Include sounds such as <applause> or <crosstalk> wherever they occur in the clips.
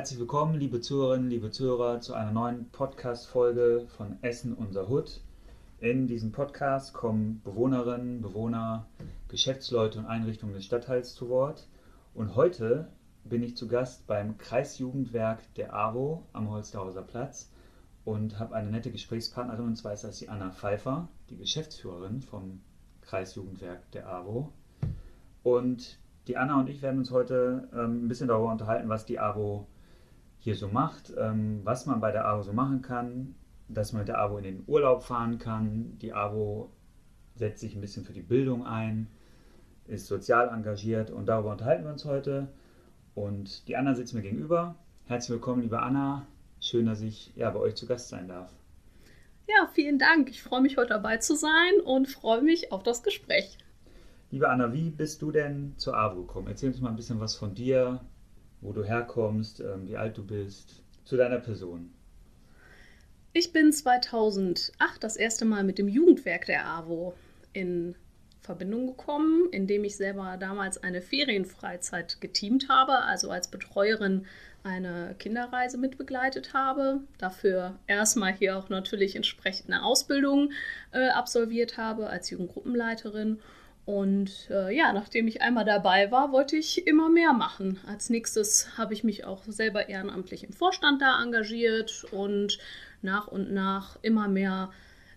Herzlich willkommen, liebe Zuhörerinnen, liebe Zuhörer, zu einer neuen Podcast-Folge von Essen unser Hut. In diesem Podcast kommen Bewohnerinnen, Bewohner, Geschäftsleute und Einrichtungen des Stadtteils zu Wort. Und heute bin ich zu Gast beim Kreisjugendwerk der AWO am Holsterhauser Platz und habe eine nette Gesprächspartnerin, und zwar ist das die Anna Pfeiffer, die Geschäftsführerin vom Kreisjugendwerk der AWO. Und die Anna und ich werden uns heute ähm, ein bisschen darüber unterhalten, was die AWO hier so macht, ähm, was man bei der AWO so machen kann, dass man mit der AWO in den Urlaub fahren kann. Die AWO setzt sich ein bisschen für die Bildung ein, ist sozial engagiert und darüber unterhalten wir uns heute. Und die Anna sitzt mir gegenüber. Herzlich willkommen, liebe Anna. Schön, dass ich ja, bei euch zu Gast sein darf. Ja, vielen Dank. Ich freue mich, heute dabei zu sein und freue mich auf das Gespräch. Liebe Anna, wie bist du denn zur AWO gekommen? Erzähl uns mal ein bisschen was von dir, wo du herkommst, ähm, wie alt du bist, zu deiner Person. Ich bin 2008 das erste Mal mit dem Jugendwerk der AWO in Verbindung gekommen, indem ich selber damals eine Ferienfreizeit geteamt habe, also als Betreuerin eine Kinderreise mitbegleitet habe. Dafür erstmal hier auch natürlich entsprechend eine Ausbildung äh, absolviert habe als Jugendgruppenleiterin und äh, ja, nachdem ich einmal dabei war, wollte ich immer mehr machen. Als nächstes habe ich mich auch selber ehrenamtlich im Vorstand da engagiert und nach und nach immer mehr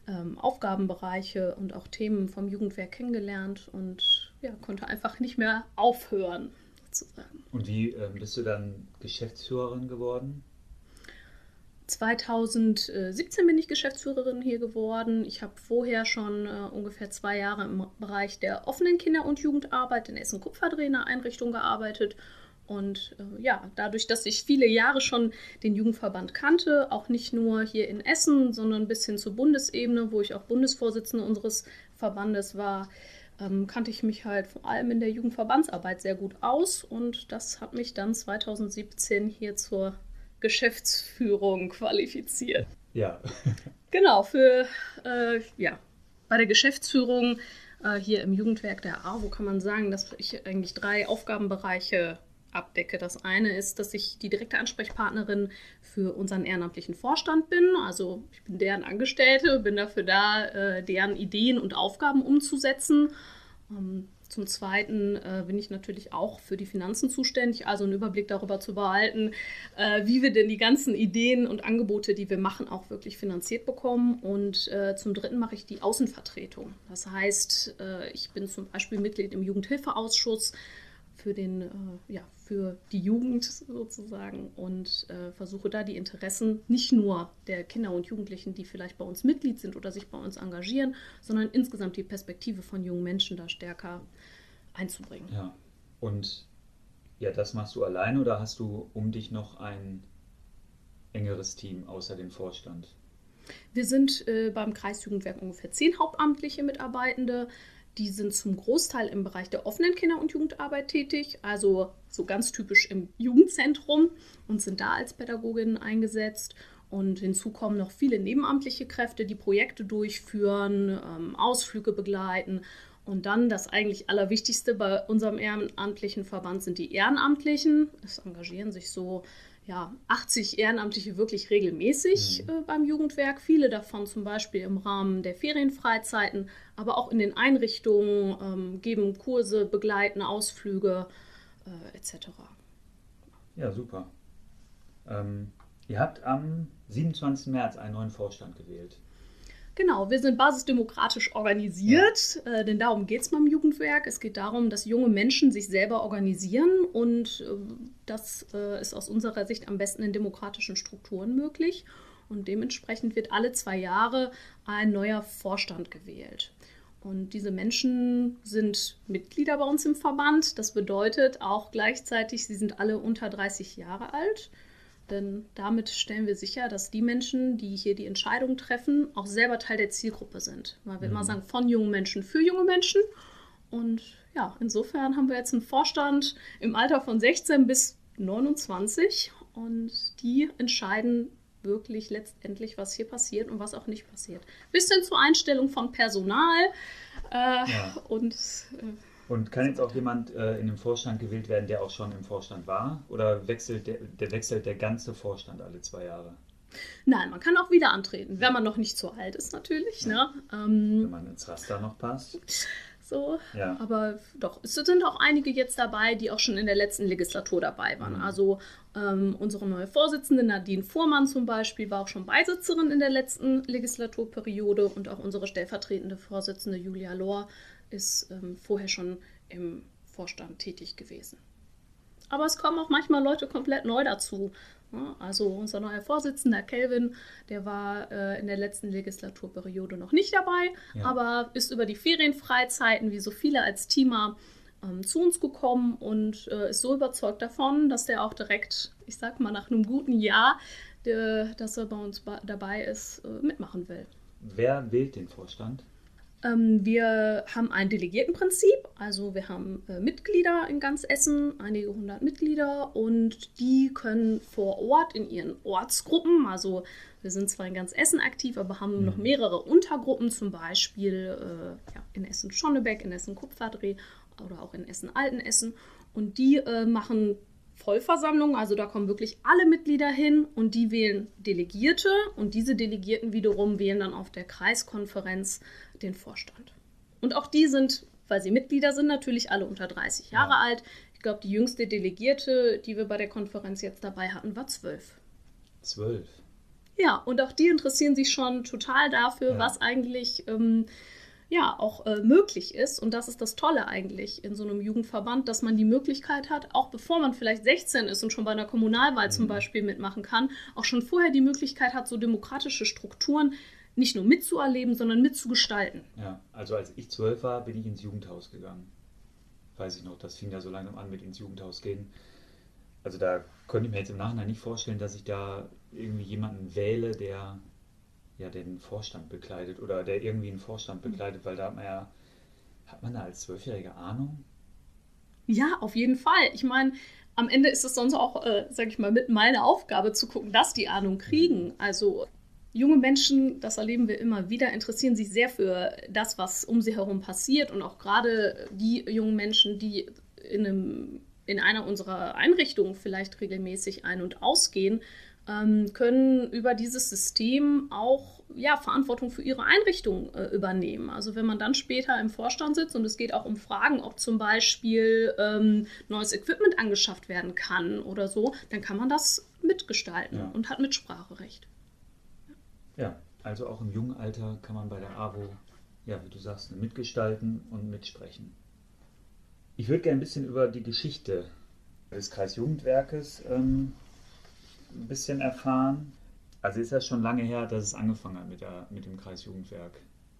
ähm, Aufgabenbereiche und auch Themen vom Jugendwerk kennengelernt und ja, konnte einfach nicht mehr aufhören. Sozusagen. Und wie ähm, bist du dann Geschäftsführerin geworden? 2017 bin ich Geschäftsführerin hier geworden. Ich habe vorher schon äh, ungefähr zwei Jahre im Bereich der offenen Kinder- und Jugendarbeit in Essen-Kupferdreh Einrichtung gearbeitet. Und äh, ja, dadurch, dass ich viele Jahre schon den Jugendverband kannte, auch nicht nur hier in Essen, sondern bis hin zur Bundesebene, wo ich auch Bundesvorsitzende unseres Verbandes war, ähm, kannte ich mich halt vor allem in der Jugendverbandsarbeit sehr gut aus. Und das hat mich dann 2017 hier zur Geschäftsführung qualifiziert. Ja. <laughs> genau, für, äh, ja, bei der Geschäftsführung äh, hier im Jugendwerk der AWO kann man sagen, dass ich eigentlich drei Aufgabenbereiche abdecke. Das eine ist, dass ich die direkte Ansprechpartnerin für unseren ehrenamtlichen Vorstand bin. Also ich bin deren Angestellte, bin dafür da, äh, deren Ideen und Aufgaben umzusetzen. Zum Zweiten äh, bin ich natürlich auch für die Finanzen zuständig, also einen Überblick darüber zu behalten, äh, wie wir denn die ganzen Ideen und Angebote, die wir machen, auch wirklich finanziert bekommen. Und äh, zum Dritten mache ich die Außenvertretung. Das heißt, äh, ich bin zum Beispiel Mitglied im Jugendhilfeausschuss für, den, äh, ja, für die Jugend sozusagen und äh, versuche da die Interessen nicht nur der Kinder und Jugendlichen, die vielleicht bei uns Mitglied sind oder sich bei uns engagieren, sondern insgesamt die Perspektive von jungen Menschen da stärker einzubringen. Ja, und ja, das machst du allein oder hast du um dich noch ein engeres Team außer dem Vorstand? Wir sind äh, beim Kreisjugendwerk ungefähr zehn hauptamtliche Mitarbeitende. Die sind zum Großteil im Bereich der offenen Kinder- und Jugendarbeit tätig, also so ganz typisch im Jugendzentrum und sind da als Pädagoginnen eingesetzt. Und hinzu kommen noch viele nebenamtliche Kräfte, die Projekte durchführen, ähm, Ausflüge begleiten. Und dann das eigentlich Allerwichtigste bei unserem ehrenamtlichen Verband sind die Ehrenamtlichen. Es engagieren sich so ja, 80 Ehrenamtliche wirklich regelmäßig mhm. äh, beim Jugendwerk. Viele davon zum Beispiel im Rahmen der Ferienfreizeiten, aber auch in den Einrichtungen, ähm, geben Kurse, begleiten Ausflüge äh, etc. Ja, super. Ähm, ihr habt am 27. März einen neuen Vorstand gewählt. Genau, wir sind basisdemokratisch organisiert, ja. äh, denn darum geht es beim Jugendwerk. Es geht darum, dass junge Menschen sich selber organisieren und äh, das äh, ist aus unserer Sicht am besten in demokratischen Strukturen möglich. Und dementsprechend wird alle zwei Jahre ein neuer Vorstand gewählt. Und diese Menschen sind Mitglieder bei uns im Verband. Das bedeutet auch gleichzeitig, sie sind alle unter 30 Jahre alt. Denn damit stellen wir sicher, dass die Menschen, die hier die Entscheidungen treffen, auch selber Teil der Zielgruppe sind. Weil wir mhm. immer sagen, von jungen Menschen für junge Menschen. Und ja, insofern haben wir jetzt einen Vorstand im Alter von 16 bis 29 und die entscheiden wirklich letztendlich, was hier passiert und was auch nicht passiert. Bis hin zur Einstellung von Personal äh, ja. und äh, Und kann jetzt auch jemand äh, in den Vorstand gewählt werden, der auch schon im Vorstand war? Oder wechselt der, der wechselt der ganze Vorstand alle zwei Jahre? Nein, man kann auch wieder antreten, wenn man noch nicht zu alt ist natürlich. Ne? Ähm, wenn man ins Raster noch passt. So, ja. aber doch, es sind auch einige jetzt dabei, die auch schon in der letzten Legislatur dabei waren. Mhm. Also ähm, unsere neue Vorsitzende Nadine Fuhrmann zum Beispiel war auch schon Beisitzerin in der letzten Legislaturperiode und auch unsere stellvertretende Vorsitzende Julia Lohr ist ähm, vorher schon im Vorstand tätig gewesen. Aber es kommen auch manchmal Leute komplett neu dazu. Also unser neuer Vorsitzender Kelvin, der war äh, in der letzten Legislaturperiode noch nicht dabei, ja. aber ist über die Ferienfreizeiten, wie so viele als Teamer, ähm, zu uns gekommen und äh, ist so überzeugt davon, dass der auch direkt, ich sag mal, nach einem guten Jahr, de, dass er bei uns dabei ist, äh, mitmachen will. Wer wählt den Vorstand? Ähm, wir haben ein Delegiertenprinzip, also wir haben äh, Mitglieder in ganz Essen, einige hundert Mitglieder. Und die können vor Ort in ihren Ortsgruppen, also wir sind zwar in ganz Essen aktiv, aber haben mhm. noch mehrere Untergruppen, zum Beispiel äh, ja, in Essen-Schonnebeck, in Essen-Kupferdreh oder auch in Essen-Altenessen. Und die äh, machen Vollversammlung, also da kommen wirklich alle Mitglieder hin und die wählen Delegierte und diese Delegierten wiederum wählen dann auf der Kreiskonferenz den Vorstand. Und auch die sind, weil sie Mitglieder sind, natürlich alle unter 30 Jahre ja. alt. Ich glaube, die jüngste Delegierte, die wir bei der Konferenz jetzt dabei hatten, war zwölf. Zwölf. Ja, und auch die interessieren sich schon total dafür, ja. was eigentlich ähm, ja auch äh, möglich ist. Und das ist das Tolle eigentlich in so einem Jugendverband, dass man die Möglichkeit hat, auch bevor man vielleicht 16 ist und schon bei einer Kommunalwahl mhm. zum Beispiel mitmachen kann, auch schon vorher die Möglichkeit hat, so demokratische Strukturen nicht nur mitzuerleben, sondern mitzugestalten. Ja, also als ich zwölf war, bin ich ins Jugendhaus gegangen. Weiß ich noch, das fing ja so langsam an mit ins Jugendhaus gehen. Also da könnte ich mir jetzt im Nachhinein nicht vorstellen, dass ich da irgendwie jemanden wähle, der ja den Vorstand bekleidet oder der irgendwie einen Vorstand mhm. bekleidet, weil da hat man ja, hat man da als Zwölfjährige Ahnung? Ja, auf jeden Fall. Ich meine, am Ende ist es sonst auch, äh, sag ich mal, mit meiner Aufgabe zu gucken, dass die Ahnung kriegen. Mhm. Also junge Menschen, das erleben wir immer wieder, interessieren sich sehr für das, was um sie herum passiert und auch gerade die jungen Menschen, die in, einem, in einer unserer Einrichtungen vielleicht regelmäßig ein- und ausgehen, können über dieses System auch ja, Verantwortung für ihre Einrichtung äh, übernehmen. Also wenn man dann später im Vorstand sitzt und es geht auch um Fragen, ob zum Beispiel ähm, neues Equipment angeschafft werden kann oder so, dann kann man das mitgestalten ja. und hat Mitspracherecht. Ja, also auch im jungen Alter kann man bei der AWO, ja, wie du sagst, mitgestalten und mitsprechen. Ich würde gerne ein bisschen über die Geschichte des Kreisjugendwerkes ähm, ein bisschen erfahren. Also ist das schon lange her, dass es angefangen hat mit, der, mit dem Kreisjugendwerk.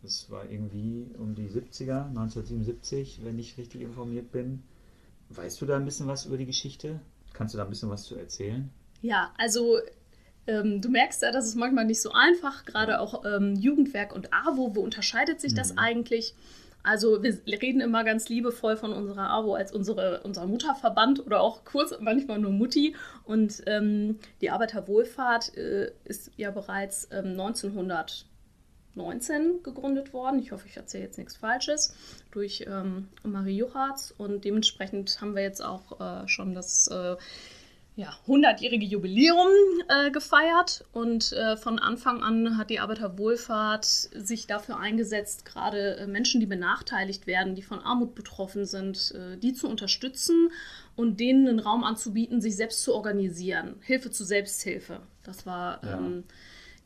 Das war irgendwie um die 70er, 1977, wenn ich richtig informiert bin. Weißt du da ein bisschen was über die Geschichte? Kannst du da ein bisschen was zu erzählen? Ja, also ähm, du merkst ja, das ist manchmal nicht so einfach, gerade auch ähm, Jugendwerk und AWO, wo unterscheidet sich mhm. das eigentlich? Also wir reden immer ganz liebevoll von unserer AWO als unsere, unser Mutterverband oder auch kurz manchmal nur Mutti. Und ähm, die Arbeiterwohlfahrt äh, ist ja bereits ähm, 1919 gegründet worden. Ich hoffe, ich erzähle jetzt nichts Falsches. Durch ähm, Marie Juchatz. Und dementsprechend haben wir jetzt auch äh, schon das äh, ja, 100-jährige Jubiläum äh, gefeiert und äh, von Anfang an hat die Arbeiterwohlfahrt sich dafür eingesetzt, gerade äh, Menschen, die benachteiligt werden, die von Armut betroffen sind, äh, die zu unterstützen und denen einen Raum anzubieten, sich selbst zu organisieren. Hilfe zu Selbsthilfe. Das war ja. ähm,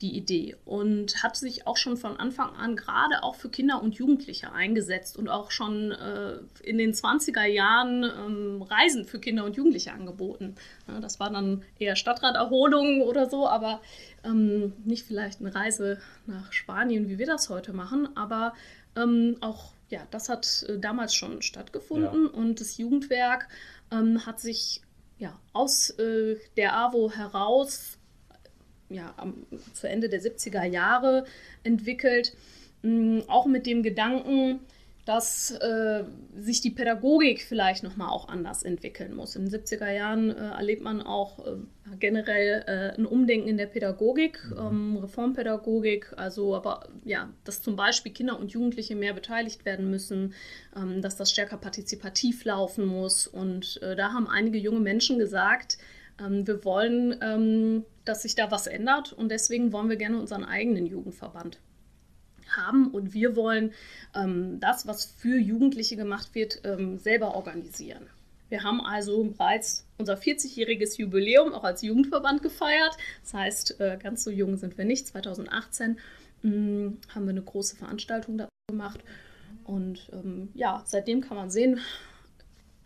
die Idee und hat sich auch schon von Anfang an gerade auch für Kinder und Jugendliche eingesetzt und auch schon äh, in den 20er Jahren ähm, Reisen für Kinder und Jugendliche angeboten. Ja, das war dann eher Stadtraterholung oder so, aber ähm, nicht vielleicht eine Reise nach Spanien, wie wir das heute machen, aber ähm, auch ja, das hat äh, damals schon stattgefunden ja. und das Jugendwerk ähm, hat sich ja, aus äh, der AWO heraus ja, am, zu Ende der 70er Jahre entwickelt, mh, mm, auch mit dem Gedanken, dass äh, sich die Pädagogik vielleicht nochmal auch anders entwickeln muss. In den 70er Jahren äh, erlebt man auch äh, generell äh, ein Umdenken in der Pädagogik, mhm. ähm, Reformpädagogik, also aber ja, dass zum Beispiel Kinder und Jugendliche mehr beteiligt werden müssen, ähm, dass das stärker partizipativ laufen muss. Und äh, da haben einige junge Menschen gesagt, wir wollen, ähm, dass sich da was ändert und deswegen wollen wir gerne unseren eigenen Jugendverband haben und wir wollen ähm, das, was für Jugendliche gemacht wird, ähm, selber organisieren. Wir haben also bereits unser 40-jähriges Jubiläum auch als Jugendverband gefeiert. Das heißt, äh, ganz so jung sind wir nicht. 2018 mh, mm, haben wir eine große Veranstaltung dazu gemacht. Und ähm, ja, seitdem kann man sehen,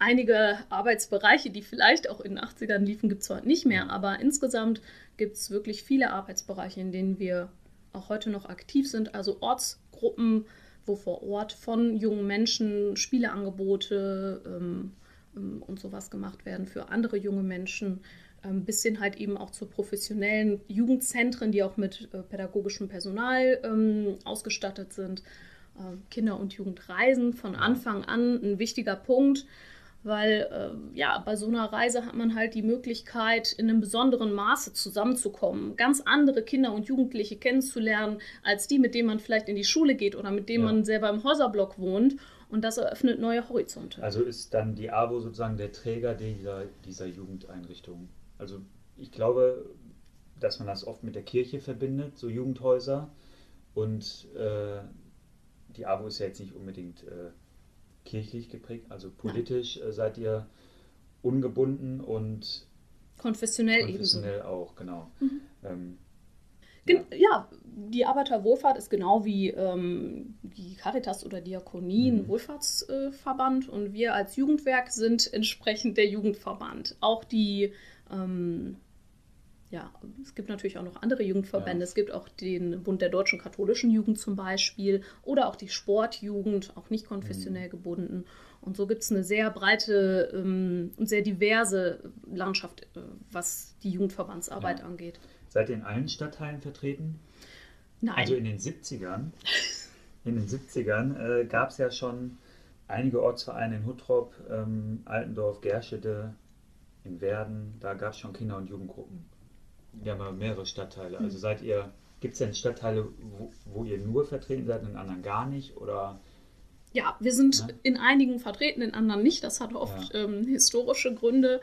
einige Arbeitsbereiche, die vielleicht auch in den 80ern liefen, gibt es heute nicht mehr. Aber insgesamt gibt es wirklich viele Arbeitsbereiche, in denen wir auch heute noch aktiv sind, also Ortsgruppen, wo vor Ort von jungen Menschen Spieleangebote ähm, ähm, und sowas gemacht werden für andere junge Menschen, ähm, bis hin halt eben auch zu professionellen Jugendzentren, die auch mit äh, pädagogischem Personal ähm, ausgestattet sind. Äh, Kinder- und Jugendreisen von Anfang an ein wichtiger Punkt weil äh, ja, bei so einer Reise hat man halt die Möglichkeit, in einem besonderen Maße zusammenzukommen, ganz andere Kinder und Jugendliche kennenzulernen, als die, mit denen man vielleicht in die Schule geht oder mit denen ja. man selber im Häuserblock wohnt. Und das eröffnet neue Horizonte. Also ist dann die AWO sozusagen der Träger dieser, dieser Jugendeinrichtung. Also ich glaube, dass man das oft mit der Kirche verbindet, so Jugendhäuser. Und äh, die AWO ist ja jetzt nicht unbedingt äh, kirchlich geprägt, also politisch äh, seid ihr ungebunden und konfessionell, konfessionell ebenso. auch, genau. Mhm. Ähm, ja. ja. die Arbeiterwohlfahrt ist genau wie ähm, die Caritas oder Diakonie ein mhm. Wohlfahrtsverband äh, und wir als Jugendwerk sind entsprechend der Jugendverband. Auch die ähm, ja, es gibt natürlich auch noch andere Jugendverbände. Ja. Es gibt auch den Bund der deutschen katholischen Jugend zum Beispiel oder auch die Sportjugend, auch nicht konfessionell mhm. gebunden. Und so gibt es eine sehr breite ähm, und sehr diverse Landschaft, äh, was die Jugendverbandsarbeit ja. angeht. Seid ihr in allen Stadtteilen vertreten? Nein. Also in den 70ern, in den 70ern äh, gab es ja schon einige Ortsvereine in Huttrop, ähm, Altendorf, Gerschede, in Werden, da gab es schon Kinder- und Jugendgruppen. Ja, mal mehrere Stadtteile. Also hm. seid ihr, gibt es denn Stadtteile, wo, wo, ihr nur vertreten seid und in anderen gar nicht? Oder? Ja, wir sind ja? in einigen vertreten, in anderen nicht. Das hat oft ja. ähm, historische Gründe.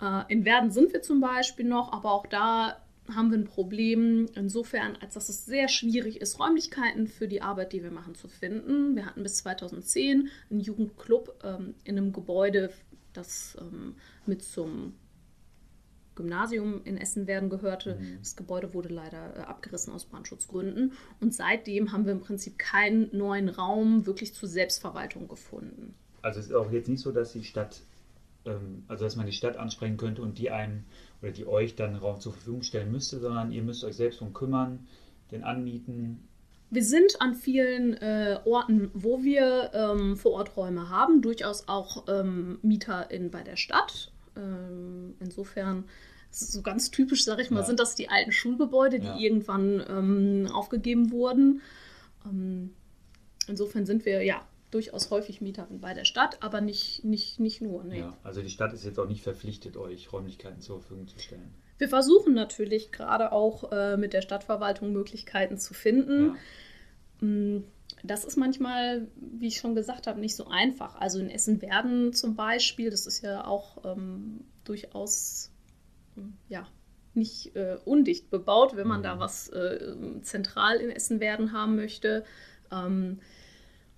Äh, in Werden sind wir zum Beispiel noch, aber auch da haben wir ein Problem insofern, als dass es sehr schwierig ist, Räumlichkeiten für die Arbeit, die wir machen, zu finden. Wir hatten bis 2010 einen Jugendclub ähm, in einem Gebäude, das ähm, mit zum Gymnasium in Essen werden gehörte. Mhm. Das Gebäude wurde leider äh, abgerissen aus Brandschutzgründen. Und seitdem haben wir im Prinzip keinen neuen Raum wirklich zur Selbstverwaltung gefunden. Also es ist auch jetzt nicht so, dass die Stadt, ähm, also dass man die Stadt ansprechen könnte und die einen oder die euch dann Raum zur Verfügung stellen müsste, sondern ihr müsst euch selbst darum kümmern, den anmieten. Wir sind an vielen äh, Orten, wo wir ähm, vor Ort Räume haben, durchaus auch ähm, Mieter in, bei der Stadt. Ähm, insofern so ganz typisch, sage ich mal, ja. sind das die alten Schulgebäude, die ja. irgendwann ähm, aufgegeben wurden. Ähm, insofern sind wir ja durchaus häufig Mieter bei der Stadt, aber nicht, nicht, nicht nur. Nee. Ja, also die Stadt ist jetzt auch nicht verpflichtet, euch Räumlichkeiten zur Verfügung zu stellen. Wir versuchen natürlich gerade auch äh, mit der Stadtverwaltung Möglichkeiten zu finden. Ja. Das ist manchmal, wie ich schon gesagt habe, nicht so einfach. Also in Essen-Werden zum Beispiel, das ist ja auch ähm, durchaus ja, nicht äh, undicht bebaut, wenn man mhm. da was äh, zentral in Essen-Werden haben möchte. Ähm,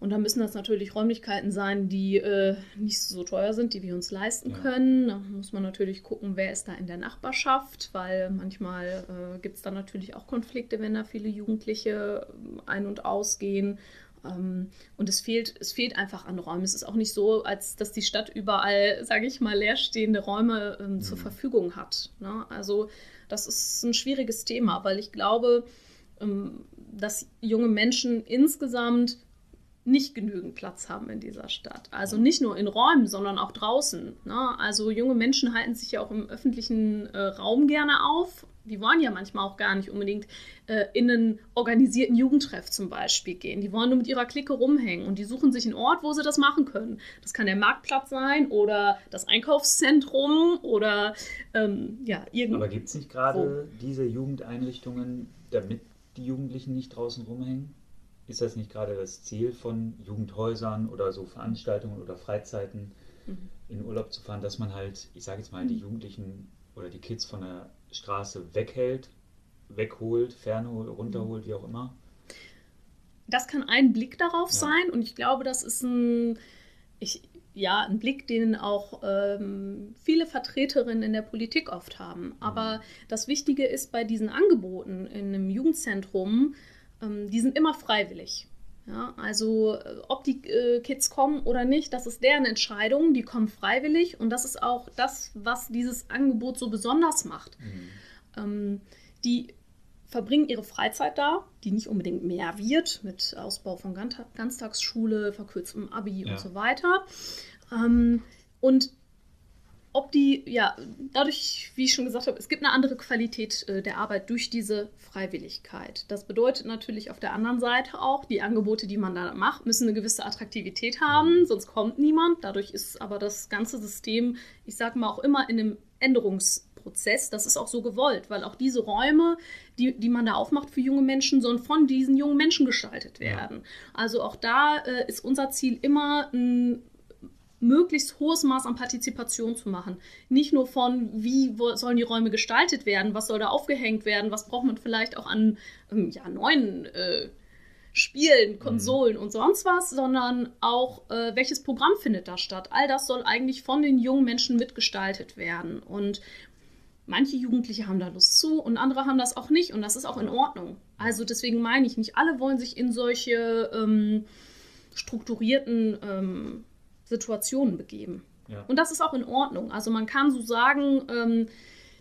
und da müssen das natürlich Räumlichkeiten sein, die äh, nicht so teuer sind, die wir uns leisten ja. können. Da muss man natürlich gucken, wer ist da in der Nachbarschaft, weil manchmal äh, gibt es da natürlich auch Konflikte, wenn da viele Jugendliche äh, ein- und ausgehen. Ähm, und es fehlt, es fehlt einfach an Räumen. Es ist auch nicht so, als dass die Stadt überall, sage ich mal, leerstehende Räume ähm, mhm. zur Verfügung hat. Ne? Also das ist ein schwieriges Thema, weil ich glaube, ähm, dass junge Menschen insgesamt nicht genügend Platz haben in dieser Stadt. Also nicht nur in Räumen, sondern auch draußen. Ne? Also junge Menschen halten sich ja auch im öffentlichen äh, Raum gerne auf. Die wollen ja manchmal auch gar nicht unbedingt äh, in einen organisierten Jugendtreff zum Beispiel gehen. Die wollen nur mit ihrer Clique rumhängen und die suchen sich einen Ort, wo sie das machen können. Das kann der Marktplatz sein oder das Einkaufszentrum oder ähm, ja, irgendwo. Aber gibt es nicht gerade diese Jugendeinrichtungen, damit die Jugendlichen nicht draußen rumhängen? Ist das nicht gerade das Ziel von Jugendhäusern oder so Veranstaltungen oder Freizeiten mhm. in Urlaub zu fahren, dass man halt, ich sage jetzt mal, die mhm. Jugendlichen oder die Kids von der Straße weghält, wegholt, fernholt, runterholt, wie auch immer? Das kann ein Blick darauf ja. sein und ich glaube, das ist ein, ich, ja, ein Blick, den auch ähm, viele Vertreterinnen in der Politik oft haben. Mhm. Aber das Wichtige ist bei diesen Angeboten in einem Jugendzentrum, die sind immer freiwillig. Ja, also äh, ob die äh, Kids kommen oder nicht, das ist deren Entscheidung, die kommen freiwillig und das ist auch das, was dieses Angebot so besonders macht. Mhm. Ähm, die verbringen ihre Freizeit da, die nicht unbedingt mehr wird, mit Ausbau von Ganztagsschule, verkürztem Abi ja. und so weiter. Ähm, und ob die, ja, dadurch, wie ich schon gesagt habe, es gibt eine andere Qualität äh, der Arbeit durch diese Freiwilligkeit. Das bedeutet natürlich auf der anderen Seite auch, die Angebote, die man da macht, müssen eine gewisse Attraktivität haben, mhm. sonst kommt niemand. Dadurch ist aber das ganze System, ich sage mal, auch immer in einem Änderungsprozess. Das ist auch so gewollt, weil auch diese Räume, die, die man da aufmacht für junge Menschen, sollen von diesen jungen Menschen gestaltet werden. Ja. Also auch da äh, ist unser Ziel immer ein möglichst hohes Maß an Partizipation zu machen. Nicht nur von, wie sollen die Räume gestaltet werden, was soll da aufgehängt werden, was braucht man vielleicht auch an ähm, ja, neuen äh, Spielen, Konsolen mhm. und sonst was, sondern auch, äh, welches Programm findet da statt. All das soll eigentlich von den jungen Menschen mitgestaltet werden. Und manche Jugendliche haben da Lust zu und andere haben das auch nicht und das ist auch in Ordnung. Also deswegen meine ich, nicht alle wollen sich in solche ähm, strukturierten ähm, Situationen begeben. Ja. Und das ist auch in Ordnung. Also man kann so sagen, ähm,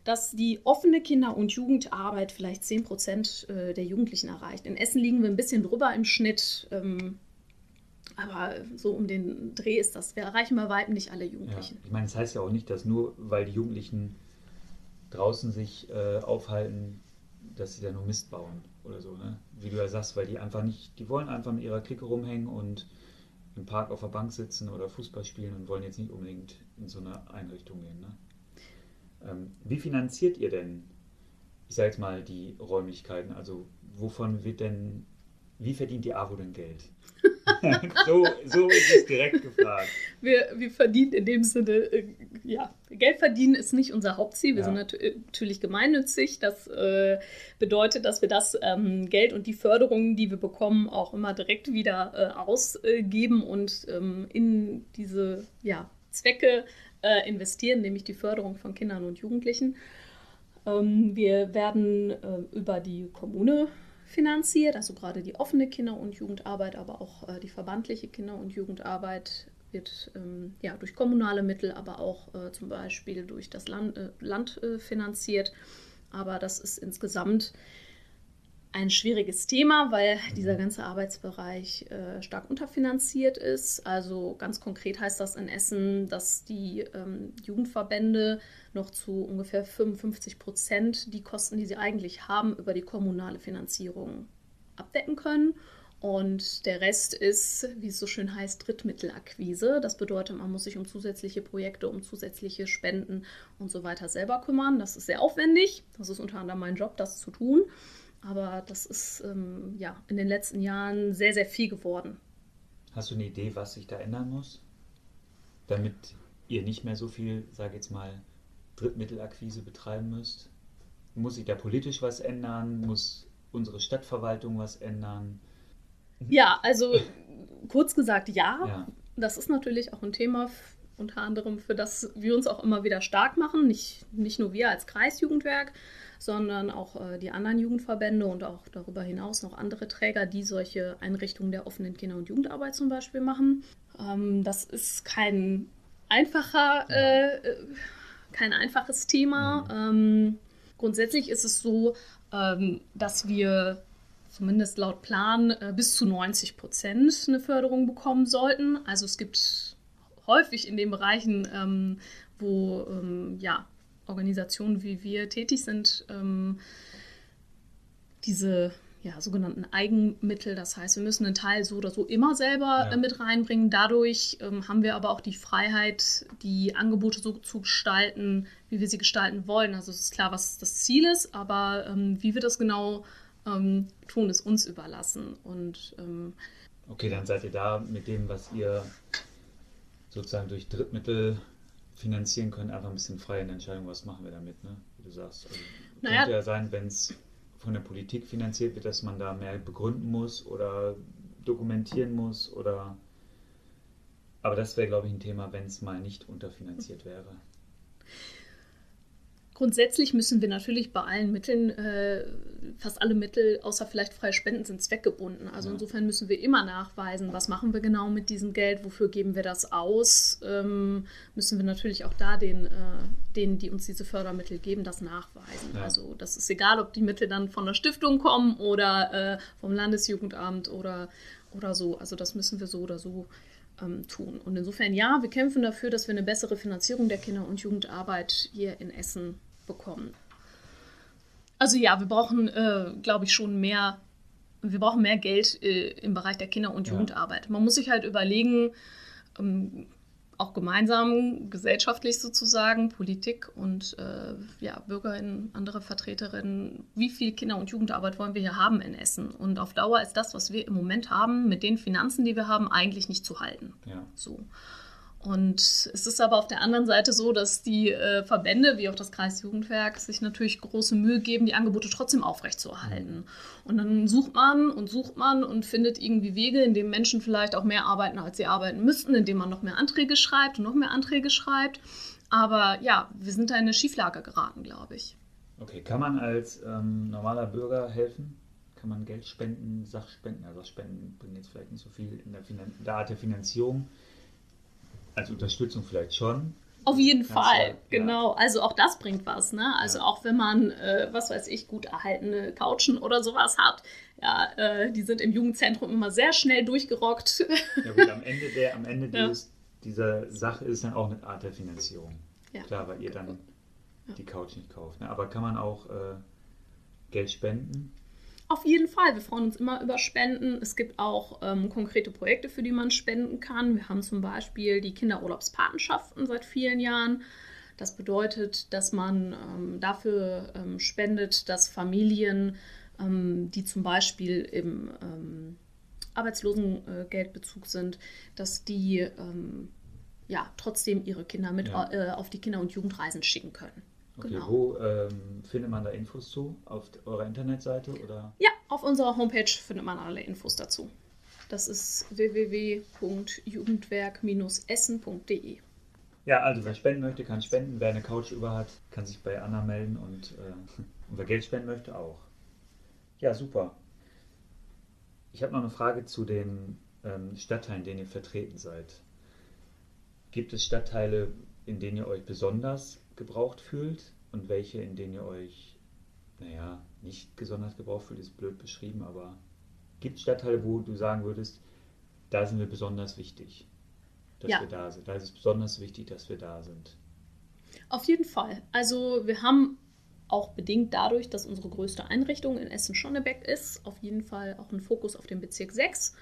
dass die offene Kinder- und Jugendarbeit vielleicht 10 Prozent äh, der Jugendlichen erreicht. In Essen liegen wir ein bisschen drüber im Schnitt. Ähm, aber so um den Dreh ist das. Wir erreichen bei weitem nicht alle Jugendlichen. Ja. Ich meine, das heißt ja auch nicht, dass nur weil die Jugendlichen draußen sich äh, aufhalten, dass sie da nur Mist bauen oder so. Ne? Wie du ja sagst, weil die einfach nicht, die wollen einfach mit ihrer Clique rumhängen und im Park auf der Bank sitzen oder Fußball spielen und wollen jetzt nicht unbedingt in so eine Einrichtung gehen. Ne? Ähm, wie finanziert ihr denn, ich sage jetzt mal, die Räumlichkeiten? Also wovon wird denn, wie verdient die AWO denn Geld? <laughs> <laughs> so, so ist es direkt gefragt. Wir, wir verdienen in dem Sinne, äh, ja, Geld verdienen ist nicht unser Hauptziel. Wir ja. sind nat natürlich gemeinnützig. Das äh, bedeutet, dass wir das ähm, Geld und die Förderungen, die wir bekommen, auch immer direkt wieder äh, ausgeben und ähm, in diese ja, Zwecke äh, investieren, nämlich die Förderung von Kindern und Jugendlichen. Ähm, wir werden äh, über die Kommune finanziert, also gerade die offene Kinder- und Jugendarbeit, aber auch äh, die verbandliche Kinder- und Jugendarbeit wird ähm, ja, durch kommunale Mittel, aber auch äh, zum Beispiel durch das Land, äh, Land äh, finanziert. Aber das ist insgesamt ein schwieriges Thema, weil dieser ganze Arbeitsbereich äh, stark unterfinanziert ist. Also ganz konkret heißt das in Essen, dass die ähm, Jugendverbände noch zu ungefähr 55 Prozent die Kosten, die sie eigentlich haben, über die kommunale Finanzierung abdecken können. Und der Rest ist, wie es so schön heißt, Drittmittelakquise. Das bedeutet, man muss sich um zusätzliche Projekte, um zusätzliche Spenden und so weiter selber kümmern. Das ist sehr aufwendig. Das ist unter anderem mein Job, das zu tun. Aber das ist ähm, ja in den letzten Jahren sehr, sehr viel geworden. Hast du eine Idee, was sich da ändern muss? Damit ihr nicht mehr so viel, sage jetzt mal, Drittmittelakquise betreiben müsst? Muss sich da politisch was ändern? Muss unsere Stadtverwaltung was ändern? Ja, also kurz gesagt, ja. ja. Das ist natürlich auch ein Thema, unter anderem, für das wir uns auch immer wieder stark machen. Nicht, nicht nur wir als Kreisjugendwerk, sondern auch äh, die anderen Jugendverbände und auch darüber hinaus noch andere Träger, die solche Einrichtungen der offenen Kinder- und Jugendarbeit zum Beispiel machen. Ähm, das ist kein einfacher, äh, äh, kein einfaches Thema. Mhm. Ähm, grundsätzlich ist es so, ähm, dass wir zumindest laut Plan äh, bis zu 90 Prozent eine Förderung bekommen sollten. Also es gibt häufig in den Bereichen, ähm, wo ähm, ja, Organisationen wie wir tätig sind, ähm, diese ja, sogenannten Eigenmittel. Das heißt, wir müssen einen Teil so oder so immer selber ja. äh, mit reinbringen. Dadurch ähm, haben wir aber auch die Freiheit, die Angebote so zu gestalten, wie wir sie gestalten wollen. Also es ist klar, was das Ziel ist, aber ähm, wie wir das genau ähm, tun, ist uns überlassen. Und, ähm, okay, dann seid ihr da mit dem, was ihr sozusagen durch Drittmittel finanzieren könnt, einfach ein bisschen frei in der Entscheidung, was machen wir damit, ne? wie du sagst. Also, naja. Könnte ja sein, wenn es von der Politik finanziert wird, dass man da mehr begründen muss oder dokumentieren muss oder aber das wäre, glaube ich, ein Thema, wenn es mal nicht unterfinanziert wäre. Grundsätzlich müssen wir natürlich bei allen Mitteln, äh, fast alle Mittel, außer vielleicht freie Spenden, sind zweckgebunden. Also ja. insofern müssen wir immer nachweisen, was machen wir genau mit diesem Geld, wofür geben wir das aus. Ähm, müssen wir natürlich auch da den, äh, denen, die uns diese Fördermittel geben, das nachweisen. Ja. Also das ist egal, ob die Mittel dann von der Stiftung kommen oder äh, vom Landesjugendamt oder, oder so. Also das müssen wir so oder so ähm, tun. Und insofern ja, wir kämpfen dafür, dass wir eine bessere Finanzierung der Kinder- und Jugendarbeit hier in Essen bekommen. Also ja, wir brauchen, äh, glaube ich, schon mehr, wir brauchen mehr Geld äh, im Bereich der Kinder- und ja. Jugendarbeit. Man muss sich halt überlegen, ähm, auch gemeinsam, gesellschaftlich sozusagen, Politik und äh, ja, Bürgerinnen, andere Vertreterinnen, wie viel Kinder- und Jugendarbeit wollen wir hier haben in Essen? Und auf Dauer ist das, was wir im Moment haben, mit den Finanzen, die wir haben, eigentlich nicht zu halten. Ja. So. Und es ist aber auf der anderen Seite so, dass die äh, Verbände, wie auch das Kreisjugendwerk, sich natürlich große Mühe geben, die Angebote trotzdem aufrechtzuerhalten. Mhm. Und dann sucht man und sucht man und findet irgendwie Wege, in denen Menschen vielleicht auch mehr arbeiten, als sie arbeiten müssten, indem man noch mehr Anträge schreibt und noch mehr Anträge schreibt. Aber ja, wir sind da in eine Schieflage geraten, glaube ich. Okay, kann man als ähm, normaler Bürger helfen? Kann man Geld spenden, Sachspenden? Also Sachspenden bringen jetzt vielleicht nicht so viel in der, Finan der Art der Finanzierung als Unterstützung vielleicht schon. Auf jeden Fall, ja. genau. Also auch das bringt was, ne? Also ja. auch wenn man, äh, was weiß ich, gut erhaltene Couchen oder sowas hat, ja, äh, die sind im Jugendzentrum immer sehr schnell durchgerockt. Ja gut, am Ende, der, am Ende <laughs> ja. dieses, dieser Sache ist dann auch eine Art der Finanzierung. Klar, weil ihr dann die Couch nicht kauft. Ne? Aber kann man auch äh, Geld spenden? Auf jeden Fall. Wir freuen uns immer über Spenden. Es gibt auch ähm, konkrete Projekte, für die man spenden kann. Wir haben zum Beispiel die Kinderurlaubspatenschaften seit vielen Jahren. Das bedeutet, dass man ähm, dafür ähm, spendet, dass Familien, ähm, die zum Beispiel im ähm, Arbeitslosengeldbezug sind, dass die ähm, ja, trotzdem ihre Kinder mit ja. äh, auf die Kinder- und Jugendreisen schicken können. Okay, genau. wo ähm, findet man da Infos zu? Auf eurer Internetseite oder? Ja, auf unserer Homepage findet man alle Infos dazu. Das ist www.jugendwerk-essen.de. Ja, also wer spenden möchte, kann spenden. Wer eine Couch über hat, kann sich bei Anna melden und, äh, <laughs> und wer Geld spenden möchte, auch. Ja, super. Ich habe noch eine Frage zu den ähm, Stadtteilen, in denen ihr vertreten seid. Gibt es Stadtteile, in denen ihr euch besonders gebraucht fühlt und welche, in denen ihr euch, naja, nicht besonders gebraucht fühlt, ist blöd beschrieben, aber gibt es Stadtteile, wo du sagen würdest, da sind wir besonders wichtig, dass ja. wir da sind. Da ist es besonders wichtig, dass wir da sind. Auf jeden Fall. Also wir haben auch bedingt dadurch, dass unsere größte Einrichtung in Essen-Schonnebeck ist, auf jeden Fall auch einen Fokus auf den Bezirk 6.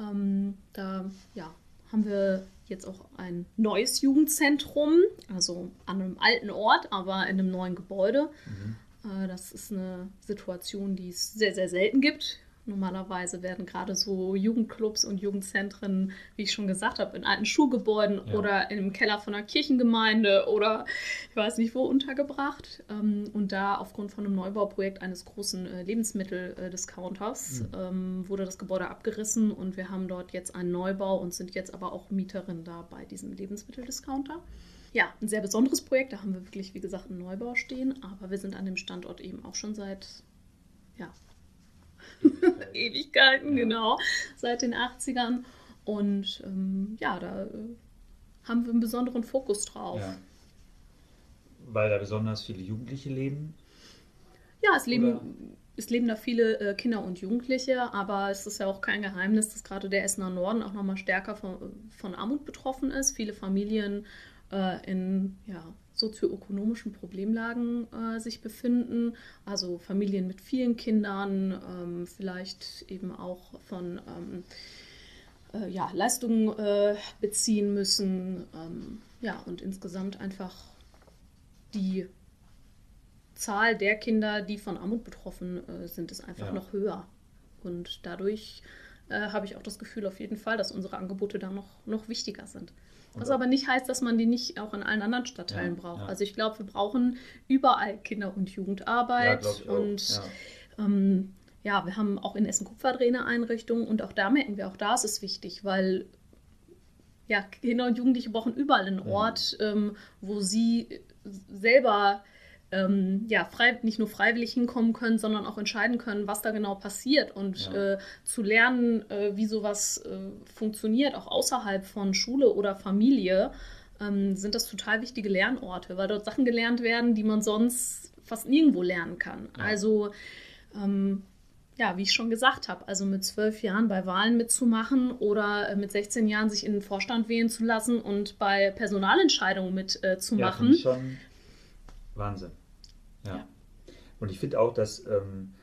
Ähm, da ja, haben wir jetzt auch ein neues Jugendzentrum, also an einem alten Ort, aber in einem neuen Gebäude. Mhm. Äh, das ist eine Situation, die es sehr, sehr selten gibt. Normalerweise werden gerade so Jugendclubs und Jugendzentren, wie ich schon gesagt habe, in alten Schulgebäuden ja. oder im Keller von einer Kirchengemeinde oder ich weiß nicht wo untergebracht. Ähm, und da aufgrund von einem Neubauprojekt eines großen äh, Lebensmitteldiscounters mhm. Wurde das Gebäude abgerissen und wir haben dort jetzt einen Neubau und sind jetzt aber auch Mieterin da bei diesem Lebensmitteldiscounter ja, ein sehr besonderes Projekt. Da haben wir wirklich, wie gesagt, einen Neubau stehen. Aber wir sind an dem Standort eben auch schon seit ja, <laughs> <laughs> Ewigkeiten, ja. genau, seit den 80ern. Und ähm, ja, da äh, haben wir einen besonderen Fokus drauf. Ja. Weil da besonders viele Jugendliche leben? Ja, es leben Oder? es leben da viele äh, Kinder und Jugendliche, aber es ist ja auch kein Geheimnis, dass gerade der Essener Norden auch nochmal stärker von, von Armut betroffen ist. Viele Familien äh, in ja, sozioökonomischen Problemlagen äh, sich befinden. Also Familien mit vielen Kindern, ähm, vielleicht eben auch von ähm, äh, ja, Leistungen äh, beziehen müssen. Ähm, ja, und insgesamt einfach die Zahl der Kinder, die von Armut betroffen äh, sind, ist einfach ja. noch höher. Und dadurch äh, habe ich auch das Gefühl auf jeden Fall, dass unsere Angebote da noch, noch wichtiger sind. Was aber nicht heißt, dass man die nicht auch in allen anderen Stadtteilen ja, braucht. Ja. Also ich glaube, wir brauchen überall Kinder- und Jugendarbeit. Ja, und ähm, ja, wir haben auch in Essen Kupferdreh eine Einrichtung und auch da merken wir, auch da ist es wichtig, weil ja, Kinder und Jugendliche brauchen überall einen Ort, ähm, wo sie selber ähm, ja, frei, nicht nur freiwillig hinkommen können, sondern auch entscheiden können, was da genau passiert und ja. äh, zu lernen, äh, wie sowas äh, funktioniert, auch außerhalb von Schule oder Familie, ähm, sind das total wichtige Lernorte, weil dort Sachen gelernt werden, die man sonst fast nirgendwo lernen kann. Ja. Also ähm, ja, wie ich schon gesagt habe, also mit zwölf Jahren bei Wahlen mitzumachen oder äh, mit 16 Jahren sich in den Vorstand wählen zu lassen und bei Personalentscheidungen mitzumachen. Äh, ja, Wahnsinn. Ja. ja. Und ich finde auch, dass ähm,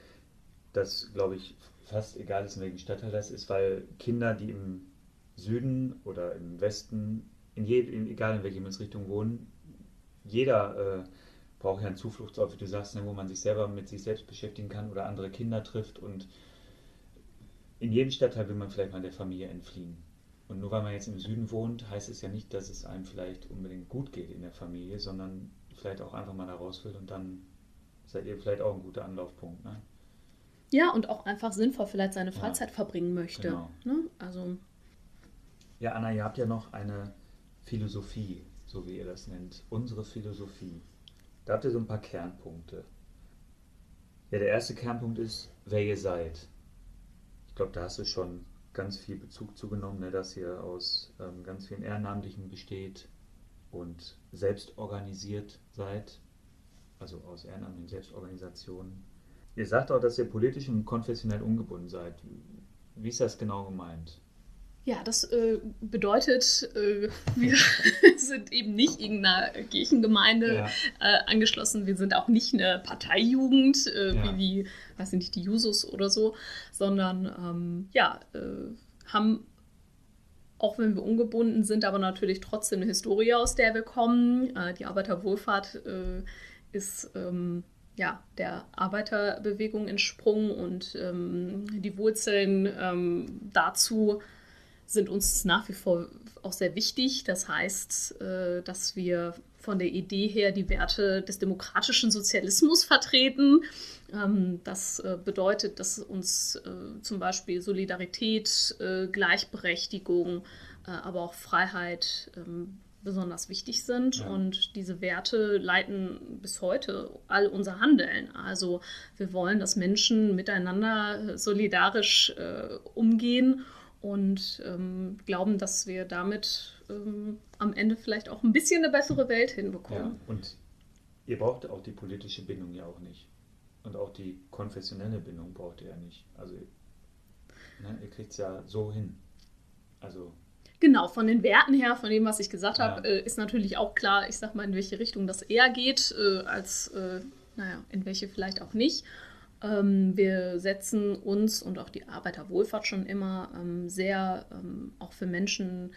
das, glaube ich, fast egal ist, in welchem Stadtteil das ist, weil Kinder, die im Süden oder im Westen, in je, in, egal in welcher Himmelsrichtung wohnen, jeder äh, braucht ja einen Zufluchtsort, wie du sagst, ne, wo man sich selber mit sich selbst beschäftigen kann oder andere Kinder trifft. Und in jedem Stadtteil will man vielleicht mal der Familie entfliehen. Und nur weil man jetzt im Süden wohnt, heißt es ja nicht, dass es einem vielleicht unbedingt gut geht in der Familie, sondern vielleicht auch einfach mal da raus will und dann seid ihr vielleicht auch ein guter Anlaufpunkt. Ne? Ja, und auch einfach sinnvoll vielleicht seine Freizeit ja. verbringen möchte. Genau. Ne? Also. Ja, Anna, ihr habt ja noch eine Philosophie, so wie ihr das nennt. Unsere Philosophie. Da habt ihr so ein paar Kernpunkte. Ja, der erste Kernpunkt ist, wer ihr seid. Ich glaube, da hast du schon ganz viel Bezug zugenommen, ne, dass ihr aus ähm, ganz vielen Ehrenamtlichen besteht, und selbst organisiert seid, also aus ehrenamtlichen Selbstorganisationen. Ihr sagt auch, dass ihr politisch und konfessionell ungebunden seid. Wie ist das genau gemeint? Ja, das äh, bedeutet, äh, <laughs> wir <laughs> sind eben nicht irgendeiner Kirchengemeinde ja. äh, angeschlossen. Wir sind auch nicht eine Parteijugend, äh, ja. wie die, weiß nicht, die Jusos oder so, sondern ähm, ja, äh, haben auch wenn wir ungebunden sind, aber natürlich trotzdem eine Historie, aus der wir kommen. Äh, die Arbeiterwohlfahrt äh, ist ähm, ja, der Arbeiterbewegung entsprungen und ähm, die Wurzeln ähm, dazu sind uns nach wie vor auch sehr wichtig. Das heißt, äh, dass wir von der Idee her die Werte des demokratischen Sozialismus vertreten. Ähm, das äh, bedeutet, dass uns äh, zum Beispiel Solidarität, äh, Gleichberechtigung, aber auch Freiheit ähm, besonders wichtig sind. Ja. Und diese Werte leiten bis heute all unser Handeln. Also wir wollen, dass Menschen miteinander solidarisch umgehen und ähm, glauben, dass wir damit ähm, am Ende vielleicht auch ein bisschen eine bessere Welt hinbekommen. Ja, und ihr braucht auch die politische Bindung ja auch nicht. Und auch die konfessionelle Bindung braucht ihr ja nicht. Also ne, ihr kriegt es ja so hin. Also Genau, von den Werten her, von dem, was ich gesagt ja. habe, äh, ist natürlich auch klar, ich sag mal, in welche Richtung das eher geht, äh, als, äh, naja, in welche vielleicht auch nicht. Ähm, wir setzen uns und auch die Arbeiterwohlfahrt schon immer ähm, sehr ähm, auch für Menschen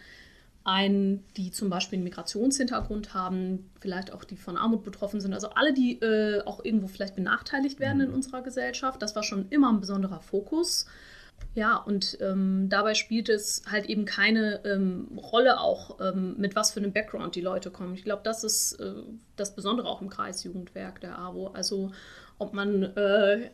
ein, die zum Beispiel einen Migrationshintergrund haben, vielleicht auch die von Armut betroffen sind, also alle, die äh, auch irgendwo vielleicht benachteiligt werden in mhm. unserer Gesellschaft. Das war schon immer ein besonderer Fokus. Ja, und ähm, dabei spielt es halt eben keine ähm, Rolle auch, ähm, mit was für einem Background die Leute kommen. Ich glaube, das ist äh, das Besondere auch im Kreisjugendwerk der AWO. Also ob man äh,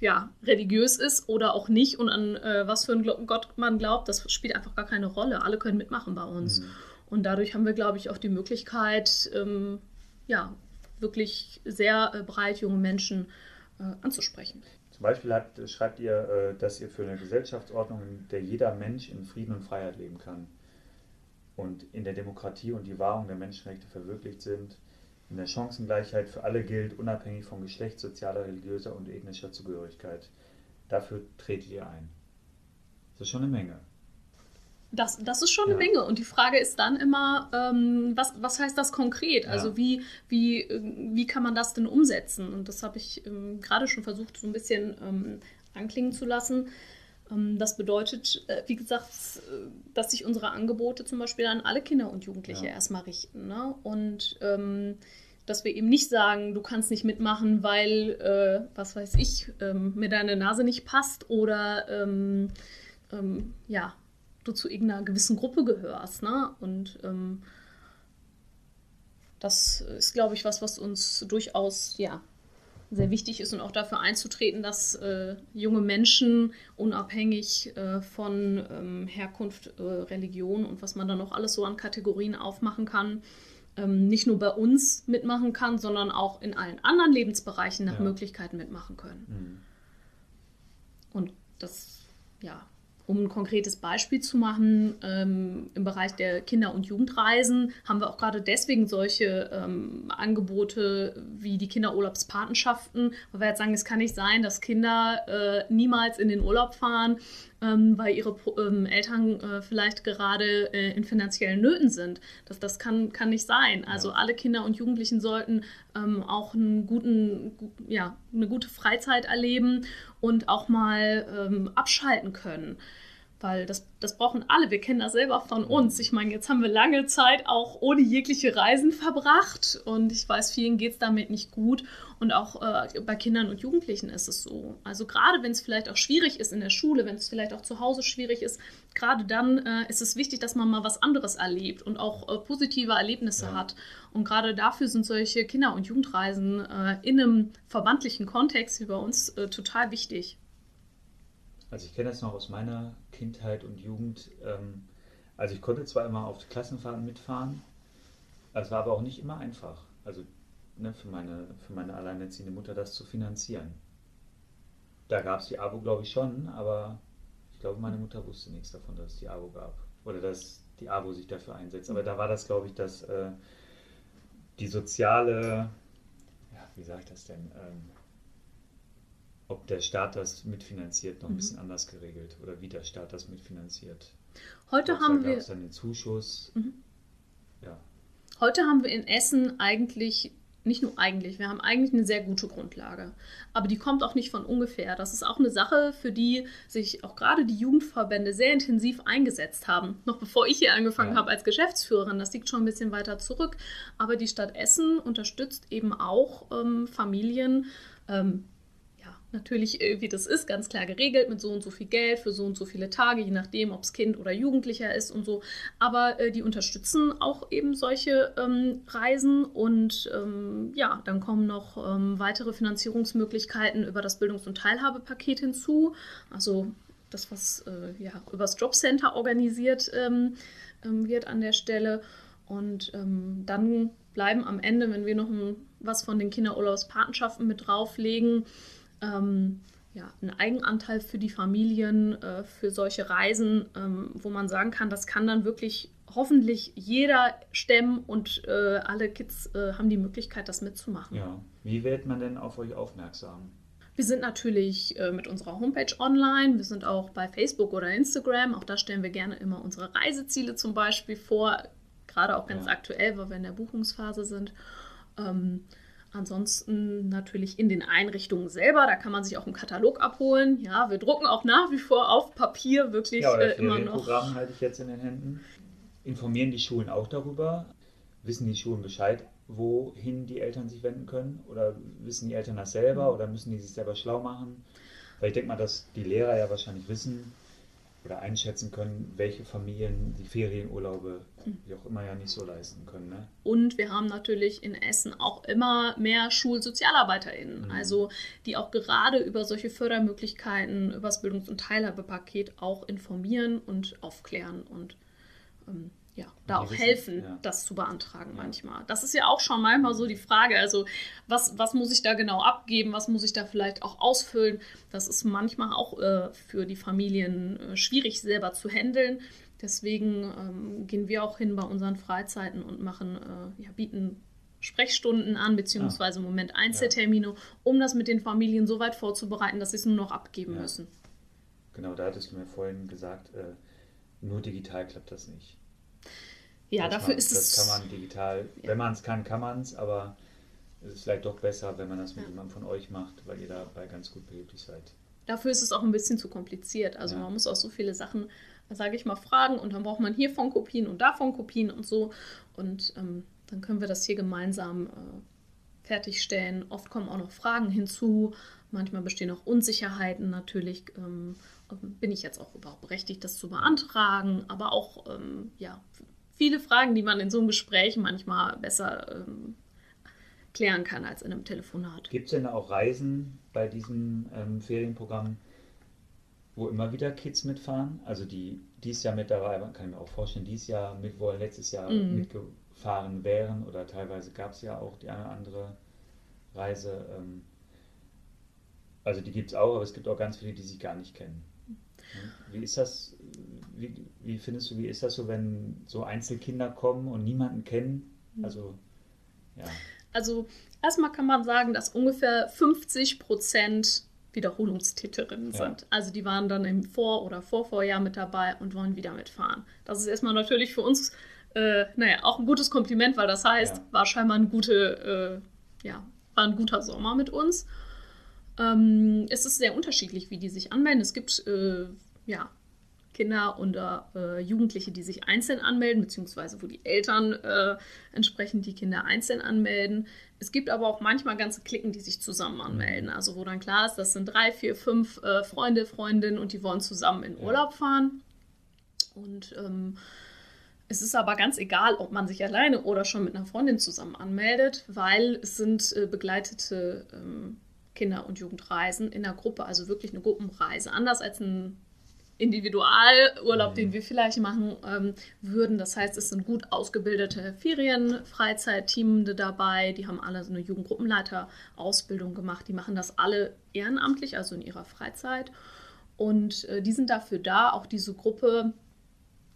ja, religiös ist oder auch nicht und an äh, was für einen Gott man glaubt, das spielt einfach gar keine Rolle. Alle können mitmachen bei uns. Mhm. Und dadurch haben wir, glaube ich, auch die Möglichkeit, ähm, ja, wirklich sehr äh, breit junge Menschen äh, anzusprechen. Zum Beispiel hat, schreibt ihr, äh, dass ihr für eine Gesellschaftsordnung, in der jeder Mensch in Frieden und Freiheit leben kann und in der Demokratie und die Wahrung der Menschenrechte verwirklicht sind, in der Chancengleichheit für alle gilt, unabhängig von Geschlecht, sozialer, religiöser und ethnischer Zugehörigkeit. Dafür tretet ihr ein. Das ist schon eine Menge. Das, das ist schon eine Menge. Und die Frage ist dann immer, ähm, was, was heißt das konkret? Also ja. wie, wie, wie kann man das denn umsetzen? Und das habe ich ähm, gerade schon versucht, so ein bisschen ähm, anklingen zu lassen. Ähm, das bedeutet, äh, wie gesagt, dass sich unsere Angebote zum Beispiel an alle Kinder und Jugendliche ja. erstmal richten. Ne? Und ähm, dass wir eben nicht sagen, du kannst nicht mitmachen, weil, äh, was weiß ich, ähm, mir deine Nase nicht passt oder ähm, ähm, ja, du zu irgendeiner gewissen Gruppe gehörst. Ne? Und ähm, das ist, glaube ich, was, was uns durchaus ja, sehr wichtig ist und auch dafür einzutreten, dass äh, junge Menschen unabhängig äh, von ähm, Herkunft, äh, Religion und was man da noch alles so an Kategorien aufmachen kann, ähm, nicht nur bei uns mitmachen kann, sondern auch in allen anderen Lebensbereichen nach ja. Möglichkeiten mitmachen können. Mhm. Und das, ja, um ein konkretes Beispiel zu machen, ähm, im Bereich der Kinder- und Jugendreisen haben wir auch gerade deswegen solche ähm, Angebote wie die Kinderurlaubspatenschaften, weil wir jetzt sagen, es kann nicht sein, dass Kinder äh, niemals in den Urlaub fahren, ähm, weil ihre ähm, Eltern äh, vielleicht gerade äh, in finanziellen Nöten sind. Das, das kann, kann nicht sein. Also ja. alle Kinder und Jugendlichen sollten ähm, auch einen guten, ja, eine gute Freizeit erleben und auch mal ähm, abschalten können. Weil das, das brauchen alle. Wir kennen das selber von uns. Ich meine, jetzt haben wir lange Zeit auch ohne jegliche Reisen verbracht und ich weiß, vielen geht es damit nicht gut. Und auch äh, bei Kindern und Jugendlichen ist es so. Also gerade wenn es vielleicht auch schwierig ist in der Schule, wenn es vielleicht auch zu Hause schwierig ist, gerade dann äh, ist es wichtig, dass man mal was anderes erlebt und auch äh, positive Erlebnisse ja. hat. Und gerade dafür sind solche Kinder- und Jugendreisen äh, in einem verbandlichen Kontext wie bei uns äh, total wichtig. Also ich kenne das noch aus meiner Kindheit und Jugend. Ähm, also ich konnte zwar immer auf Klassenfahrten mitfahren, es war aber auch nicht immer einfach. Also ne, für, meine, für meine alleinerziehende Mutter das zu finanzieren. Da gab es die Abo, glaube ich, schon, aber ich glaube, meine Mutter wusste nichts davon, dass es die Abo gab. Oder dass die Abo sich dafür einsetzt. Aber da war das, glaube ich, dass äh, die soziale, ja, wie sage ich das denn? Ähm, ob der Staat das mitfinanziert, noch ein mhm. bisschen anders geregelt oder wie der Staat das mitfinanziert. Heute glaub, haben da wir dann den Zuschuss. Mhm. Ja. Heute haben wir in Essen eigentlich nicht nur eigentlich, wir haben eigentlich eine sehr gute Grundlage. Aber die kommt auch nicht von ungefähr. Das ist auch eine Sache, für die sich auch gerade die Jugendverbände sehr intensiv eingesetzt haben. Noch bevor ich hier angefangen ja. habe als Geschäftsführerin, das liegt schon ein bisschen weiter zurück. Aber die Stadt Essen unterstützt eben auch ähm, Familien, ähm, natürlich, äh, wie das ist, ganz klar geregelt mit so und so viel Geld für so und so viele Tage, je nachdem, ob es Kind oder Jugendlicher ist und so. Aber äh, die unterstützen auch eben solche ähm, Reisen und ähm, ja, dann kommen noch ähm, weitere Finanzierungsmöglichkeiten über das Bildungs- und Teilhabepaket hinzu. Also das, was äh, ja übers Jobcenter organisiert ähm, ähm, wird an der Stelle. Und ähm, dann bleiben am Ende, wenn wir noch ein, was von den Kinderurlaubspatenschaften mit drauflegen, ähm, ja, ein Eigenanteil für die Familien, äh, für solche Reisen, ähm, wo man sagen kann, das kann dann wirklich hoffentlich jeder stemmen und äh, alle Kids äh, haben die Möglichkeit, das mitzumachen. Ja, wie wird man denn auf euch aufmerksam? Wir sind natürlich äh, mit unserer Homepage online, wir sind auch bei Facebook oder Instagram, auch da stellen wir gerne immer unsere Reiseziele zum Beispiel vor, gerade auch ganz ja. aktuell, weil wir in der Buchungsphase sind. Ähm, Ansonsten natürlich in den Einrichtungen selber, da kann man sich auch einen Katalog abholen. Ja, wir drucken auch nach wie vor auf Papier wirklich ja, äh, immer noch. Programm halte ich jetzt in den Händen. Informieren die Schulen auch darüber? Wissen die Schulen Bescheid, wohin die Eltern sich wenden können? Oder wissen die Eltern das selber oder müssen die sich selber schlau machen? Weil ich denke mal, dass die Lehrer ja wahrscheinlich wissen, oder einschätzen können, welche Familien die Ferienurlaube, wie auch immer, ja nicht so leisten können. Ne? Und wir haben natürlich in Essen auch immer mehr SchulsozialarbeiterInnen, mhm. also die auch gerade über solche Fördermöglichkeiten, über das Bildungs- und Teilhabepaket auch informieren und aufklären und ähm, ja, da auch wissen, helfen, ja. das zu beantragen ja. manchmal. Das ist ja auch schon manchmal so die Frage, also was, was muss ich da genau abgeben, was muss ich da vielleicht auch ausfüllen. Das ist manchmal auch äh, für die Familien äh, schwierig selber zu handeln. Deswegen ähm, gehen wir auch hin bei unseren Freizeiten und machen, äh, ja, bieten Sprechstunden an, beziehungsweise im Moment Einzeltermine, um das mit den Familien so weit vorzubereiten, dass sie es nur noch abgeben Ja. müssen. Genau, da hattest du mir vorhin gesagt, äh, nur digital klappt das nicht. Ja, Das dafür man, ist das es. kann man digital, Ja. wenn man es kann, kann man es, aber es ist vielleicht doch besser, wenn man das mit Ja. jemandem von euch macht, weil ihr dabei ganz gut behilflich seid. Dafür ist es auch ein bisschen zu kompliziert. Also Ja. man muss auch so viele Sachen, sage ich mal, fragen und dann braucht man hiervon Kopien und davon Kopien und so. Und ähm, dann können wir das hier gemeinsam äh, fertigstellen. Oft kommen auch noch Fragen hinzu. Manchmal bestehen auch Unsicherheiten natürlich. Ähm, bin ich jetzt auch überhaupt berechtigt, das zu beantragen? Aber auch ähm, ja, viele Fragen, die man in so einem Gespräch manchmal besser ähm, klären kann als in einem Telefonat. Gibt es denn auch Reisen bei diesem ähm, Ferienprogramm, wo immer wieder Kids mitfahren? Also die dieses Jahr mit dabei waren, kann ich mir auch vorstellen, dieses Jahr mit wollen, letztes Jahr Mhm. mitgefahren wären oder teilweise gab es ja auch die eine oder andere Reise. Ähm, also die gibt es auch, aber es gibt auch ganz viele, die sich gar nicht kennen. Wie ist das, wie, wie findest du, wie ist das so, wenn so Einzelkinder kommen und niemanden kennen? Also, ja. Also erstmal kann man sagen, dass ungefähr 50 Prozent Wiederholungstäterinnen Ja. sind. Also die waren dann im Vor- oder Vorvorjahr mit dabei und wollen wieder mitfahren. Das ist erstmal natürlich für uns, äh, naja, auch ein gutes Kompliment, weil das heißt, Ja. war scheinbar ein gute, äh, ja, war ein guter Sommer mit uns. Ähm, es ist sehr unterschiedlich, wie die sich anmelden. Es gibt äh, ja, Kinder oder äh, Jugendliche, die sich einzeln anmelden, beziehungsweise wo die Eltern äh, entsprechend die Kinder einzeln anmelden. Es gibt aber auch manchmal ganze Klicken, die sich zusammen anmelden. Also wo dann klar ist, das sind drei, vier, fünf äh, Freunde, Freundinnen und die wollen zusammen in. Urlaub fahren. Und ähm, es ist aber ganz egal, ob man sich alleine oder schon mit einer Freundin zusammen anmeldet, weil es sind äh, begleitete ähm, Kinder- und Jugendreisen in der Gruppe, also wirklich eine Gruppenreise. Anders als ein Individualurlaub, Mhm. den wir vielleicht machen ähm, würden. Das heißt, es sind gut ausgebildete Ferien-Freizeitteamende dabei. Die haben alle so eine Jugendgruppenleiter-Ausbildung gemacht. Die machen das alle ehrenamtlich, also in ihrer Freizeit. Und äh, die sind dafür da, auch diese Gruppe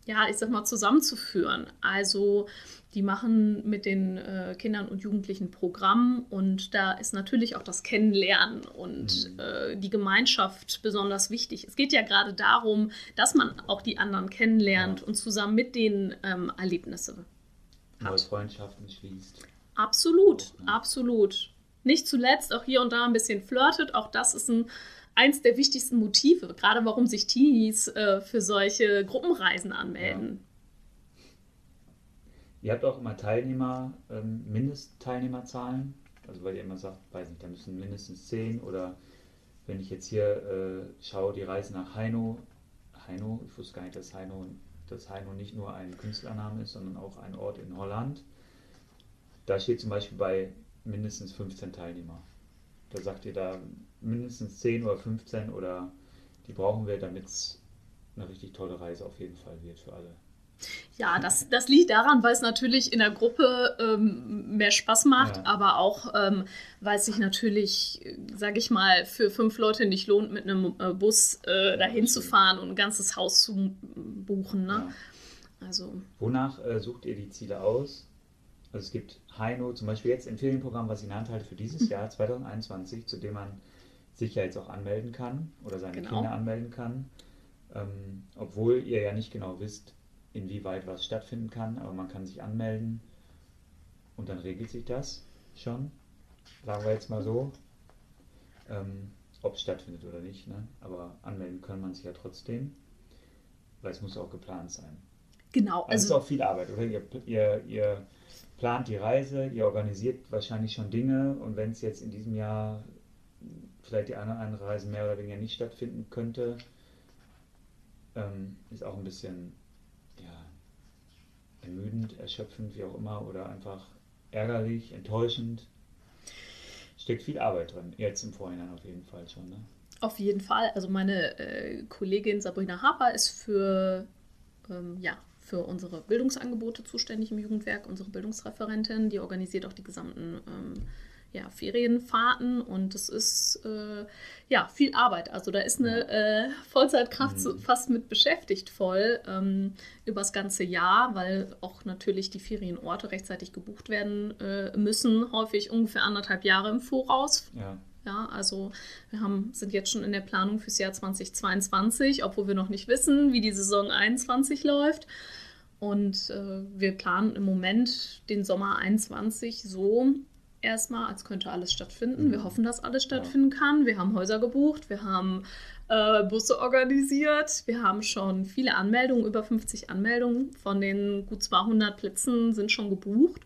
ja, ich sag mal, zusammenzuführen. Also die machen mit den äh, Kindern und Jugendlichen Programm und da ist natürlich auch das Kennenlernen und Mhm. äh, die Gemeinschaft besonders wichtig. Es geht ja gerade darum, dass man auch die anderen kennenlernt Ja. und zusammen mit denen ähm, Erlebnisse Neue. Freundschaften schließt. Absolut, Auch, ne? absolut. Nicht zuletzt auch hier und da ein bisschen flirtet. Auch das ist ein, eins der wichtigsten Motive, gerade warum sich Teenies äh, für solche Gruppenreisen anmelden. Ihr habt auch immer Teilnehmer, ähm, Mindestteilnehmerzahlen. Also weil ihr immer sagt, weiß nicht, da müssen mindestens zehn oder wenn ich jetzt hier äh, schaue, die Reise nach Heino, Heino, ich wusste gar nicht, dass Heino, dass Heino nicht nur ein Künstlername ist, sondern auch ein Ort in Holland. Da steht zum Beispiel bei mindestens 15 Teilnehmer. Da sagt ihr da mindestens 10 oder 15 oder die brauchen wir, damit es eine richtig tolle Reise auf jeden Fall wird für alle. Ja, das, das liegt daran, weil es natürlich in der Gruppe ähm, mehr Spaß macht, Ja. aber auch, ähm, weil es sich natürlich, sage ich mal, für fünf Leute nicht lohnt, mit einem äh, Bus äh, dahin das zu fahren und ein ganzes Haus zu buchen. Ne? Ja. Also, Wonach äh, sucht ihr die Ziele aus? Also es gibt Heino, zum Beispiel jetzt ein Ferienprogramm, was ich in der Hand halte für dieses <laughs> Jahr 2021, zu dem man sich ja jetzt auch anmelden kann oder seine Genau. Kinder anmelden kann. Ähm, obwohl ihr ja nicht genau wisst, inwieweit was stattfinden kann, aber man kann sich anmelden und dann regelt sich das schon. Sagen wir jetzt mal so. Ähm, ob es stattfindet oder nicht, ne? aber anmelden kann man sich ja trotzdem, weil es muss auch geplant sein. genau. Also es ist Also, auch viel Arbeit, oder? Ihr, ihr, ihr plant die Reise, ihr organisiert wahrscheinlich schon Dinge und wenn es jetzt in diesem Jahr vielleicht die eine oder andere Reise mehr oder weniger nicht stattfinden könnte, ähm, ist auch ein bisschen ja, ermüdend, erschöpfend, wie auch immer, oder einfach ärgerlich, enttäuschend. Steckt viel Arbeit drin, jetzt im Vorhinein auf jeden Fall schon. Ne? Auf jeden Fall. Also meine äh, Kollegin Sabrina Harper ist für, ähm, ja, für unsere Bildungsangebote zuständig im Jugendwerk, unsere Bildungsreferentin. Die organisiert auch die gesamten ähm, ja, Ferienfahrten und es ist äh, ja viel Arbeit. Also da ist eine äh, Vollzeitkraft so Mhm. fast mit beschäftigt voll ähm, übers ganze Jahr, weil auch natürlich die Ferienorte rechtzeitig gebucht werden äh, müssen, häufig ungefähr anderthalb Jahre im Voraus. Ja. Ja, also wir haben, sind jetzt schon in der Planung fürs Jahr 2022, obwohl wir noch nicht wissen, wie die Saison 21 läuft. Und äh, wir planen im Moment den Sommer 21 so erstmal, als könnte alles stattfinden. Mhm. Wir hoffen, dass alles stattfinden kann. Wir haben Häuser gebucht, wir haben äh, Busse organisiert, wir haben schon viele Anmeldungen, über 50 Anmeldungen von den gut 200 Plätzen sind schon gebucht.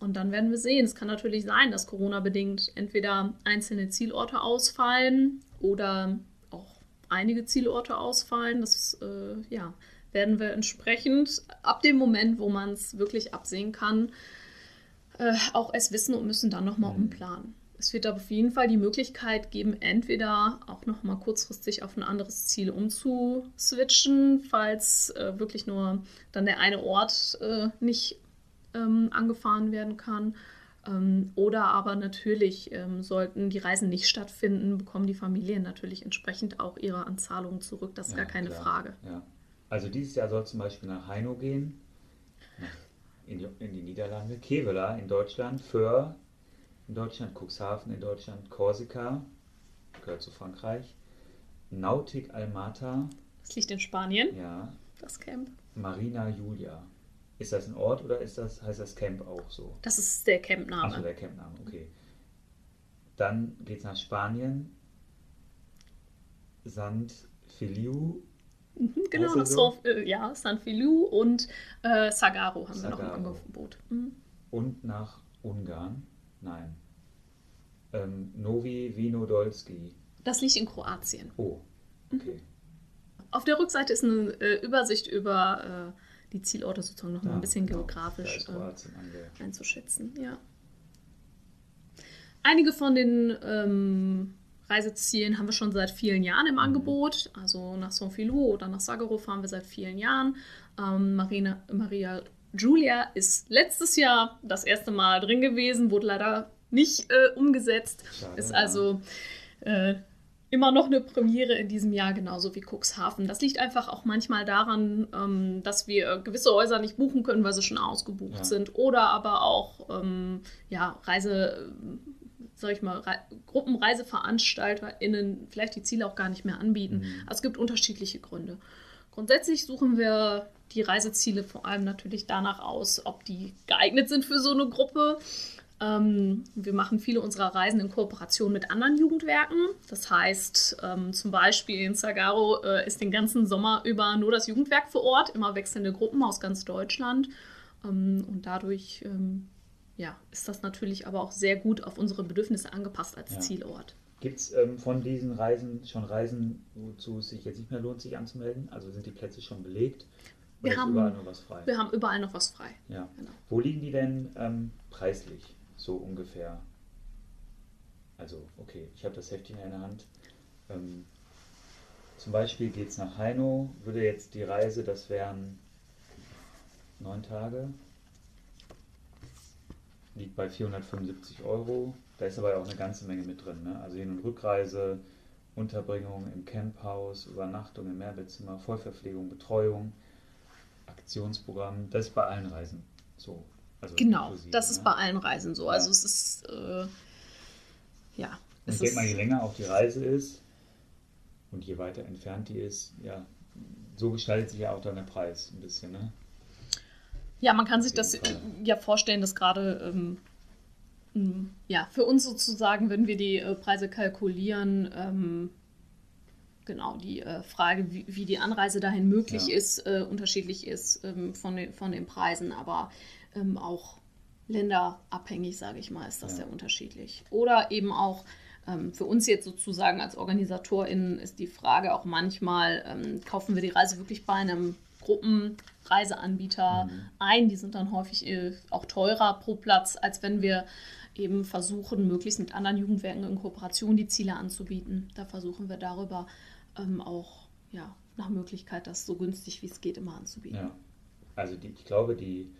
Und dann werden wir sehen. Es kann natürlich sein, dass Corona-bedingt entweder einzelne Zielorte ausfallen oder auch einige Zielorte ausfallen. Das äh, ja, werden wir entsprechend ab dem Moment, wo man es wirklich absehen kann, äh, auch erst wissen und müssen dann nochmal Mhm. umplanen. Es wird auf jeden Fall die Möglichkeit geben, entweder auch nochmal kurzfristig auf ein anderes Ziel umzuswitchen, falls äh, wirklich nur dann der eine Ort äh, nicht ähm, angefahren werden kann. Ähm, oder aber natürlich ähm, sollten die Reisen nicht stattfinden, bekommen die Familien natürlich entsprechend auch ihre Anzahlungen zurück. Das ist Ja, gar keine klar. Frage. Ja. Also dieses Jahr soll zum Beispiel nach Heino gehen, nach, in, die, in die Niederlande, Kevela in Deutschland, Föhr in Deutschland, Cuxhaven in Deutschland, Korsika, gehört zu Frankreich, Nautic Almata, Das liegt in Spanien, ja, das Camp. Marina Julia. Ist das ein Ort oder ist das, heißt das Camp auch so? Das ist der Campname. Achso, der Campname, okay. Dann geht es nach Spanien, Sant Feliu, Mhm, genau, das so? San, äh, ja, San Feliu und äh, Sagaro haben wir noch im Sagaro. Angebot. Mhm. und nach Ungarn. Nein. Ähm, Novi Vinodolski. Das liegt in Kroatien. Oh, okay. Auf der Rückseite ist eine äh, Übersicht über äh, die Zielorte sozusagen noch mal Ja, ein bisschen genau. geografisch äh, einzuschätzen. Ja. Einige von den ähm, Reisezielen haben wir schon seit vielen Jahren im Mhm. Angebot. Also nach San Filou oder nach Sagaro fahren wir seit vielen Jahren. Ähm, Marina, Maria Giulia ist letztes Jahr das erste Mal drin gewesen, wurde leider nicht äh, umgesetzt. Schade, Ist also äh, immer noch eine Premiere in diesem Jahr, genauso wie Cuxhaven. Das liegt einfach auch manchmal daran, ähm, dass wir gewisse Häuser nicht buchen können, weil sie schon ausgebucht Ja. sind. Oder aber auch ähm, ja, Reise, sag ich mal, Re GruppenreiseveranstalterInnen vielleicht die Ziele auch gar nicht mehr anbieten. Mhm. Also es gibt unterschiedliche Gründe. Grundsätzlich suchen wir die Reiseziele vor allem natürlich danach aus, ob die geeignet sind für so eine Gruppe. Ähm, wir machen viele unserer Reisen in Kooperation mit anderen Jugendwerken. Das heißt, ähm, zum Beispiel in Sagaro äh, ist den ganzen Sommer über nur das Jugendwerk vor Ort, immer wechselnde Gruppen aus ganz Deutschland. Ähm, und dadurch ähm, ja, ist das natürlich aber auch sehr gut auf unsere Bedürfnisse angepasst als Ja. Zielort. Gibt es ähm, von diesen Reisen schon Reisen, wozu es sich jetzt nicht mehr lohnt, sich anzumelden? Also sind die Plätze schon belegt? Wir Oder ist haben- überall nur was frei? Wir haben überall noch was frei. Ja. Genau. Wo liegen die denn ähm, preislich? So ungefähr. Also, okay, ich habe das Heftchen in der Hand. Ähm, zum Beispiel geht es nach Heino, würde jetzt die Reise, das wären neun Tage, liegt bei 475 Euro. Da ist aber auch eine ganze Menge mit drin. Ne? Also Hin- und Rückreise, Unterbringung im Camphaus, Übernachtung im Mehrbettzimmer, Vollverpflegung, Betreuung, Aktionsprogramm. Das ist bei allen Reisen so. Also Genau, das ist ne? bei allen Reisen so. Ja. Also es ist, äh, ja. Und ich denke mal, je länger auch die Reise ist und je weiter entfernt die ist, ja, so gestaltet sich ja auch dann der Preis ein bisschen, ne? Ja, man kann sich das Fall. ja vorstellen, dass gerade ähm, ja, für uns sozusagen, wenn wir die äh, Preise kalkulieren, ähm, genau die äh, Frage, wie, wie die Anreise dahin möglich Ja. ist, äh, unterschiedlich ist ähm, von, den, von den Preisen, aber ähm, auch länderabhängig, sage ich mal, ist das Ja. sehr unterschiedlich. Oder eben auch ähm, für uns jetzt sozusagen als OrganisatorInnen ist die Frage auch manchmal, ähm, kaufen wir die Reise wirklich bei einem Gruppenreiseanbieter Mhm. ein? Die sind dann häufig äh, auch teurer pro Platz, als wenn wir eben versuchen, möglichst mit anderen Jugendwerken in Kooperation die Ziele anzubieten. Da versuchen wir darüber ähm, auch ja, nach Möglichkeit, das so günstig wie es geht immer anzubieten. Ja. Also die, ich glaube, die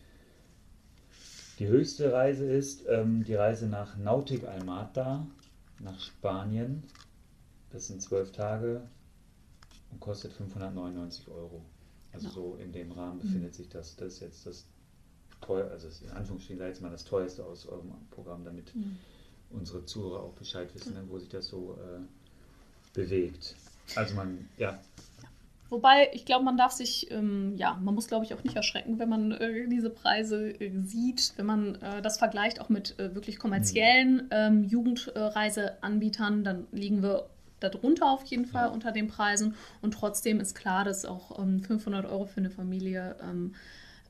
Die höchste Reise ist ähm, die Reise nach Nautic Almata, nach Spanien. Das sind zwölf Tage und kostet 599 Euro. Also Genau. so in dem Rahmen befindet sich das. Das ist jetzt das teuer, also in Anführungsstrichen jetzt mal das teuerste aus eurem Programm, damit Mhm. unsere Zuhörer auch Bescheid wissen, ne, wo sich das so äh, bewegt. Also man, ja, Wobei, ich glaube, man darf sich, ähm, ja, man muss, glaube ich, auch nicht erschrecken, wenn man äh, diese Preise äh, sieht, wenn man äh, das vergleicht auch mit äh, wirklich kommerziellen ähm, Jugendreiseanbietern, dann liegen wir darunter auf jeden Fall Ja. unter den Preisen. Und trotzdem ist klar, dass auch ähm, 500 Euro für eine Familie, ähm,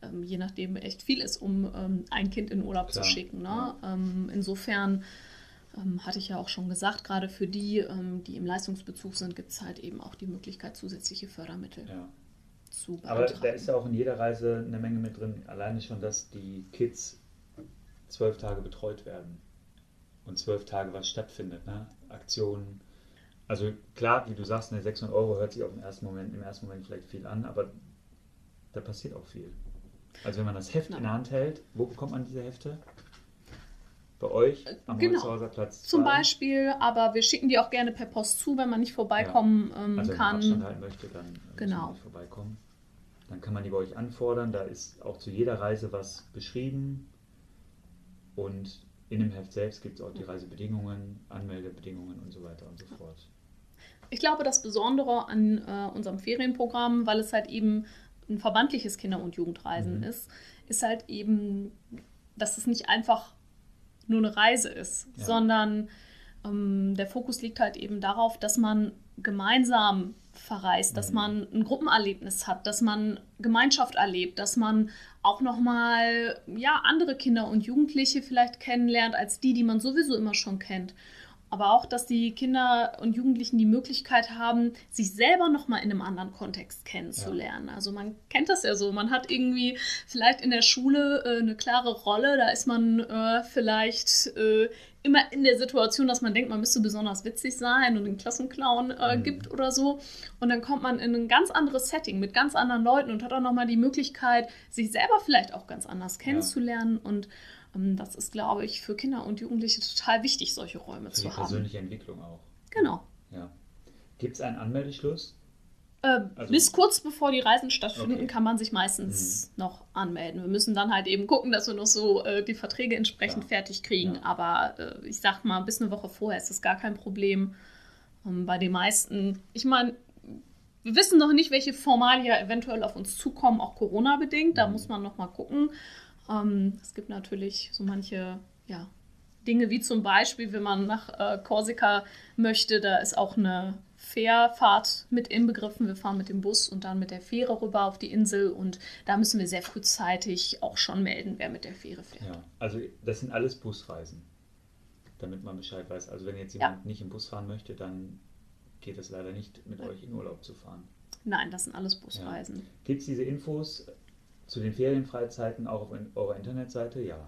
ähm, je nachdem, echt viel ist, um ähm, ein Kind in Urlaub Klar, zu schicken. Ne? Ähm, insofern ähm, hatte ich ja auch schon gesagt, gerade für die, die im Leistungsbezug sind, gibt es halt eben auch die Möglichkeit, zusätzliche Fördermittel ja. zu Aber beantragen. da ist ja auch in jeder Reise eine Menge mit drin. Alleine schon, dass die Kids zwölf Tage betreut werden und zwölf Tage was stattfindet, ne? Aktionen. Also klar, wie du sagst, ne, 600 Euro hört sich auf den ersten Moment, im ersten Moment vielleicht viel an, aber da passiert auch viel. Also wenn man das Heft in der Hand hält, wo bekommt man diese Hefte? Bei euch am genau. Holzhauser Platz Zum 2? Beispiel, aber wir schicken die auch gerne per Post zu, wenn man nicht vorbeikommen ähm, Also wenn man kann. Abstand halten möchte, dann äh, Genau. man nicht vorbeikommen. Dann kann man die bei euch anfordern. Da ist auch zu jeder Reise was beschrieben. Und in dem Heft selbst gibt es auch die Reisebedingungen, Anmeldebedingungen und so weiter und so fort. Ich glaube, das Besondere an äh, unserem Ferienprogramm, weil es halt eben ein verbandliches Kinder- und Jugendreisen Mhm. ist, ist halt eben, dass es nicht einfach nur eine Reise ist, Ja. sondern ähm, der Fokus liegt halt eben darauf, dass man gemeinsam verreist, dass Mhm. man ein Gruppenerlebnis hat, dass man Gemeinschaft erlebt, dass man auch nochmal ja, andere Kinder und Jugendliche vielleicht kennenlernt, als die, die man sowieso immer schon kennt. Aber auch, dass die Kinder und Jugendlichen die Möglichkeit haben, sich selber nochmal in einem anderen Kontext kennenzulernen. Also man kennt das ja so. Man hat irgendwie vielleicht in der Schule äh, eine klare Rolle. Da ist man äh, vielleicht äh, immer in der Situation, dass man denkt, man müsste besonders witzig sein und einen Klassenclown äh, Mhm. gibt oder so. Und dann kommt man in ein ganz anderes Setting mit ganz anderen Leuten und hat auch nochmal die Möglichkeit, sich selber vielleicht auch ganz anders kennenzulernen. Und ähm, das ist, glaube ich, für Kinder und Jugendliche total wichtig, solche Räume Für zu haben. persönliche Entwicklung auch. Genau. Ja. Gibt es einen Anmeldeschluss? Äh, Also- bis kurz bevor die Reisen stattfinden, Okay. Mhm. kann man sich meistens noch anmelden. Wir müssen dann halt eben gucken, dass wir noch so äh, die Verträge entsprechend Klar. fertig kriegen. Ja. Aber äh, ich sag mal, bis eine Woche vorher ist das gar kein Problem. Ähm, bei den meisten, ich meine, wir wissen noch nicht, welche Formalia eventuell auf uns zukommen, auch Corona-bedingt. Da Mhm. muss man noch mal gucken. Ähm, es gibt natürlich so manche, ja, Dinge wie zum Beispiel, wenn man nach äh, Korsika möchte, da ist auch eine Fährfahrt mit inbegriffen. Wir fahren mit dem Bus und dann mit der Fähre rüber auf die Insel und da müssen wir sehr frühzeitig auch schon melden, wer mit der Fähre fährt. Ja. Also das sind alles Busreisen. Damit man Bescheid weiß. Also wenn jetzt jemand nicht im Bus fahren möchte, dann geht es leider nicht, mit euch in Urlaub zu fahren. Nein, das sind alles Busreisen. Gibt es diese Infos zu den Ferienfreizeiten auch auf eurer Internetseite? Ja.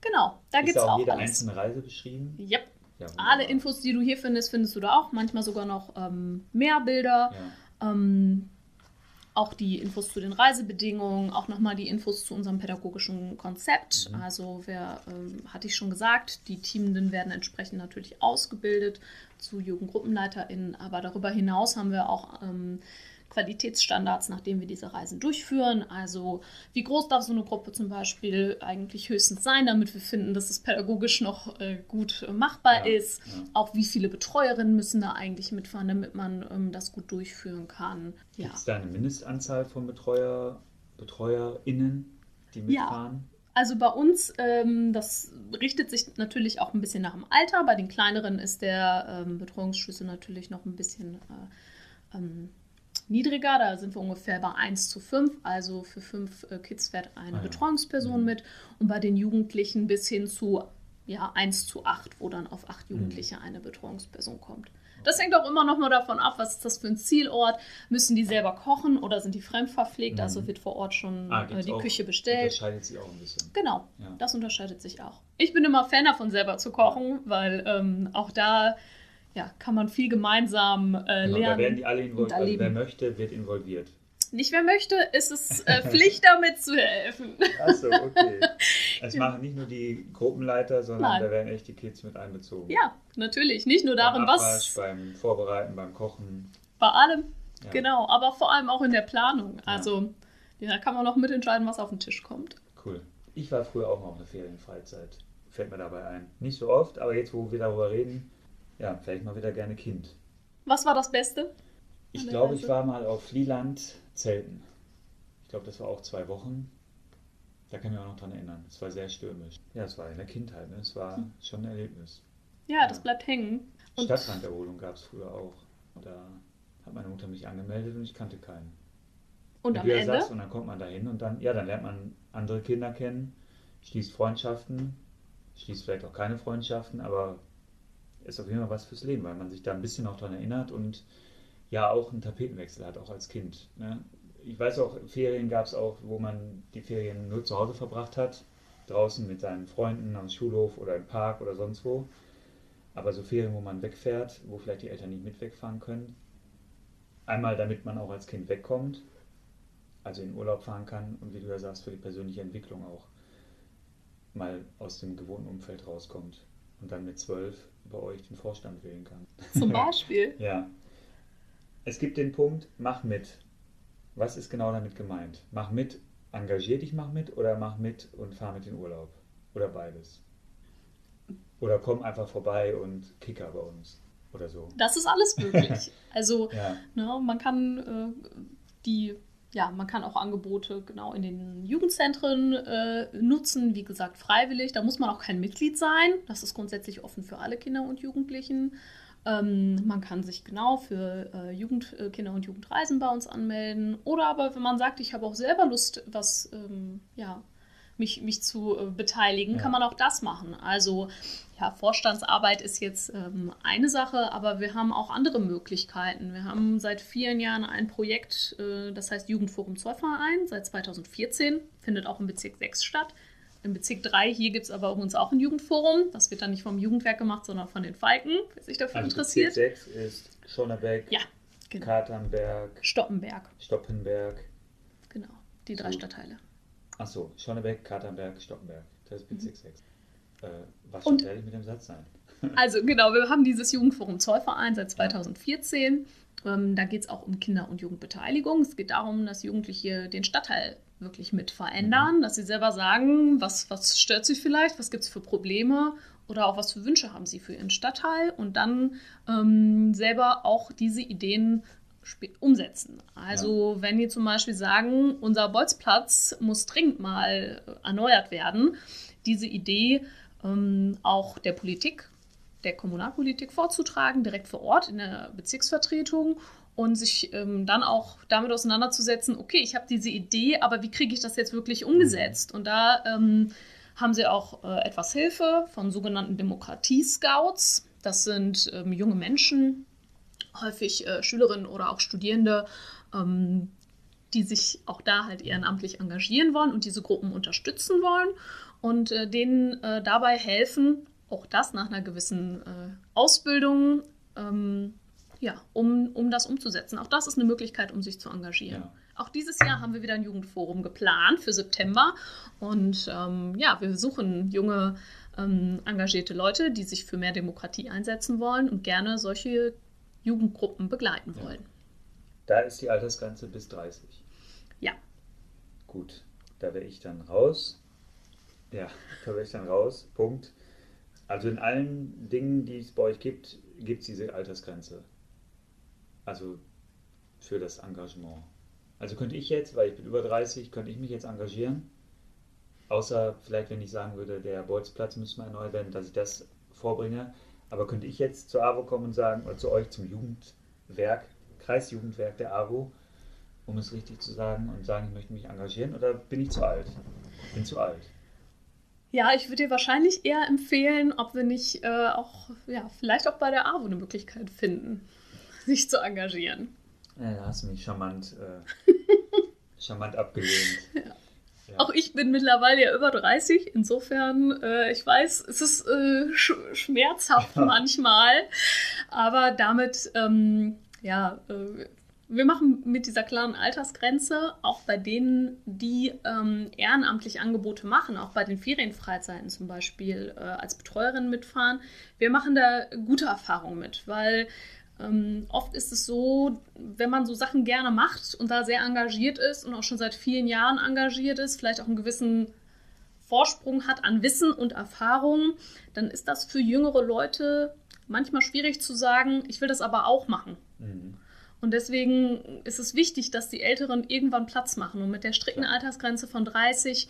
Genau, da gibt es auch auch jede alles. einzelne Reise beschrieben? Yep. Ja, Alle. Infos, die du hier findest, findest du da auch. Manchmal sogar noch ähm, mehr Bilder. Ja. Ähm, auch die Infos zu den Reisebedingungen, auch nochmal die Infos zu unserem pädagogischen Konzept. Mhm. Also, wer, ähm, hatte ich schon gesagt, die Teamenden werden entsprechend natürlich ausgebildet zu JugendgruppenleiterInnen. Aber darüber hinaus haben wir auch ähm, Qualitätsstandards, nach denen wir diese Reisen durchführen. Also, wie groß darf so eine Gruppe zum Beispiel eigentlich höchstens sein, damit wir finden, dass es pädagogisch noch äh, gut äh, machbar Ja, ist. ja. Auch wie viele Betreuerinnen müssen da eigentlich mitfahren, damit man ähm, das gut durchführen kann. Ja. Gibt es da eine Mindestanzahl von Betreuer, BetreuerInnen, die Ja. mitfahren? Also bei uns, ähm, das richtet sich natürlich auch ein bisschen nach dem Alter. Bei den kleineren ist der ähm, Betreuungsschlüssel natürlich noch ein bisschen äh, ähm, niedriger. Da sind wir ungefähr bei 1 zu 5. Also für fünf äh, Kids fährt eine Ah ja. Betreuungsperson Mhm. mit. Und bei den Jugendlichen bis hin zu ja, 1 zu 8, wo dann auf Mhm. acht Jugendliche eine Betreuungsperson kommt. Das hängt auch immer noch mal davon ab, was ist das für ein Zielort. Müssen die selber kochen oder sind die fremdverpflegt? Mhm. Also wird vor Ort schon Ah, äh, die auch- Küche bestellt. Unterscheidet sich auch ein bisschen. Genau, Ja. das unterscheidet sich auch. Ich bin immer Fan davon, selber zu kochen, weil ähm, auch da ja, kann man viel gemeinsam äh, Genau, da lernen. werden die alle involviert. Also wer möchte, wird involviert. Nicht wer möchte, ist es äh, <laughs> Pflicht, damit zu helfen. Achso, okay. <laughs> Es Ja. machen nicht nur die Gruppenleiter, sondern Nein. da werden echt die Kids mit einbezogen. Ja, natürlich. Nicht nur darin, beim Abwasch, was beim Vorbereiten, beim Kochen. bei allem, Ja. genau, aber vor allem auch in der Planung. Also da kann man noch mitentscheiden, was auf den Tisch kommt. Cool. Ich war früher auch mal auf einer Ferienfreizeit. Fällt mir dabei ein. Nicht so oft, aber jetzt, wo wir darüber reden, ja, vielleicht mal wieder gerne Kind. Was war das Beste? Ich glaube, ich war mal auf Lieland Zelten. Ich glaube, das war auch zwei Wochen. Da kann ich mich auch noch dran erinnern. Es war sehr stürmisch. Ja, es war in der Kindheit. Ne? Es war Hm. schon ein Erlebnis. Ja, das bleibt hängen. Und Stadtranderholung gab es früher auch. Da hat meine Mutter mich angemeldet und ich kannte keinen. Und Wie am ja Ende? sagst, und dann kommt man da hin und dann, ja, dann lernt man andere Kinder kennen, schließt Freundschaften, schließt vielleicht auch keine Freundschaften, aber ist auf jeden Fall was fürs Leben, weil man sich da ein bisschen noch dran erinnert und ja auch einen Tapetenwechsel hat, auch als Kind. Ne? Ich weiß auch, Ferien gab es auch, wo man die Ferien nur zu Hause verbracht hat, draußen mit seinen Freunden am Schulhof oder im Park oder sonst wo. Aber so Ferien, wo man wegfährt, wo vielleicht die Eltern nicht mit wegfahren können. Einmal, damit man auch als Kind wegkommt, also in Urlaub fahren kann und wie du ja sagst, für die persönliche Entwicklung auch mal aus dem gewohnten Umfeld rauskommt und dann mit zwölf bei euch den Vorstand wählen kann. Zum <laughs> Beispiel. Ja. Es gibt den Punkt, mach mit. Was ist genau damit gemeint? Mach mit, engagier dich, mach mit oder mach mit und fahr mit in Urlaub? Oder beides? Oder komm einfach vorbei und kicker bei uns oder so. Das ist alles möglich. <laughs> Also, Ja, ne, man kann äh, die, ja, man kann auch Angebote genau in den Jugendzentren äh, nutzen, wie gesagt, freiwillig. Da muss man auch kein Mitglied sein. Das ist grundsätzlich offen für alle Kinder und Jugendlichen. Ähm, man kann sich genau für äh, Jugend, äh, Kinder- und Jugendreisen bei uns anmelden. Oder aber, wenn man sagt, ich habe auch selber Lust, was, ähm, ja, mich, mich zu äh, beteiligen, Ja. kann man auch das machen. Also, ja, Vorstandsarbeit ist jetzt ähm, eine Sache, aber wir haben auch andere Möglichkeiten. Wir haben seit vielen Jahren ein Projekt, äh, das heißt Jugendforum Zollverein, seit 2014, findet auch im Bezirk 6 statt. Im Bezirk 3, hier gibt es aber uns auch ein Jugendforum. Das wird dann nicht vom Jugendwerk gemacht, sondern von den Falken, wer sich dafür also interessiert. Bezirk 6 ist Schonnebeck, Ja, genau. Katernberg, Stoppenberg, Stoppenberg. genau. Die drei So. Stadtteile. Achso, Schonnebeck, Katernberg, Stoppenberg. Das ist Bezirk 6. Äh, was Mhm. Und- ich mit dem Satz sein? <laughs> Also genau, wir haben dieses Jugendforum Zollverein seit 2014. Ähm, da geht es auch um Kinder- und Jugendbeteiligung. Es geht darum, dass Jugendliche den Stadtteil wirklich mit verändern, dass sie selber sagen, was, was stört sie vielleicht, was gibt es für Probleme oder auch was für Wünsche haben sie für ihren Stadtteil und dann ähm, selber auch diese Ideen umsetzen. Also wenn die zum Beispiel sagen, unser Bolzplatz muss dringend mal äh, erneuert werden, diese Idee ähm, auch der Politik, der Kommunalpolitik vorzutragen, direkt vor Ort in der Bezirksvertretung und sich ähm, dann auch damit auseinanderzusetzen, okay, ich habe diese Idee, aber wie kriege ich das jetzt wirklich umgesetzt? Und da ähm, haben sie auch äh, etwas Hilfe von sogenannten Demokratie-Scouts. Das sind ähm, junge Menschen, häufig äh, Schülerinnen oder auch Studierende, ähm, die sich auch da halt ehrenamtlich engagieren wollen und diese Gruppen unterstützen wollen und äh, denen äh, dabei helfen, auch das nach einer gewissen äh, Ausbildung, ähm, ja, um, um das umzusetzen. Auch das ist eine Möglichkeit, um sich zu engagieren. Ja. Auch dieses Jahr haben wir wieder ein Jugendforum geplant für September. Und ähm, ja, wir suchen junge, ähm, engagierte Leute, die sich für mehr Demokratie einsetzen wollen und gerne solche Jugendgruppen begleiten Ja. wollen. Da ist die Altersgrenze bis 30. Ja. Gut, da wäre ich dann raus. Ja, da wäre ich dann raus. Punkt. Also in allen Dingen, die es bei euch gibt, gibt es diese Altersgrenze. Also für das Engagement. Also könnte ich jetzt, weil ich bin über 30, könnte ich mich jetzt engagieren. Außer vielleicht, wenn ich sagen würde, der Bolzplatz müsste mal erneuert werden, dass ich das vorbringe. Aber könnte ich jetzt zur AWO kommen und sagen, oder zu euch zum Jugendwerk, Kreisjugendwerk der AWO, um es richtig zu sagen, und sagen, ich möchte mich engagieren, oder bin ich zu alt? Bin zu alt. Ja, ich würde dir wahrscheinlich eher empfehlen, ob wir nicht äh, auch, ja, vielleicht auch bei der AWO eine Möglichkeit finden, sich zu engagieren. Ja, da hast du mich charmant, äh, <laughs> charmant abgelehnt. Ja. Auch ich bin mittlerweile ja über 30, insofern, äh, ich weiß, es ist äh, sch schmerzhaft Ja. manchmal, aber damit, ähm, ja, äh, wir machen mit dieser klaren Altersgrenze auch bei denen, die ähm, ehrenamtlich Angebote machen, auch bei den Ferienfreizeiten zum Beispiel äh, als Betreuerin mitfahren. Wir machen da gute Erfahrungen mit, weil ähm, oft ist es so, wenn man so Sachen gerne macht und da sehr engagiert ist und auch schon seit vielen Jahren engagiert ist, vielleicht auch einen gewissen Vorsprung hat an Wissen und Erfahrung, dann ist das für jüngere Leute manchmal schwierig zu sagen, ich will das aber auch machen. Mhm. Und deswegen ist es wichtig, dass die Älteren irgendwann Platz machen. Und mit der strikten Altersgrenze von 30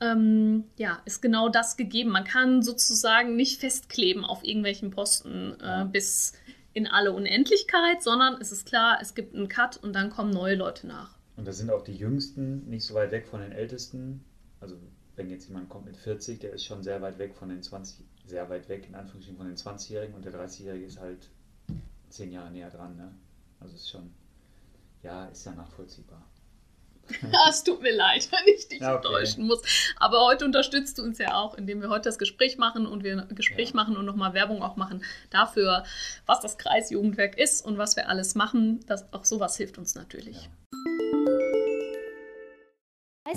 ähm, ja, ist genau das gegeben. Man kann sozusagen nicht festkleben auf irgendwelchen Posten äh, bis in alle Unendlichkeit, sondern es ist klar, es gibt einen Cut und dann kommen neue Leute nach. Und da sind auch die Jüngsten nicht so weit weg von den Ältesten. Also wenn jetzt jemand kommt mit 40, der ist schon sehr weit weg von den 20, sehr weit weg in Anführungsstrichen von den 20-Jährigen und der 30-Jährige ist halt zehn Jahre näher dran. Ne? Also ist schon, ja, ist ja nachvollziehbar. <laughs> es tut mir leid, wenn ich dich okay. enttäuschen muss. Aber heute unterstützt du uns ja auch, indem wir heute das Gespräch machen und wir ein Gespräch ja. machen und nochmal Werbung auch machen dafür, was das Kreisjugendwerk ist und was wir alles machen. Das, auch sowas hilft uns natürlich. Ja.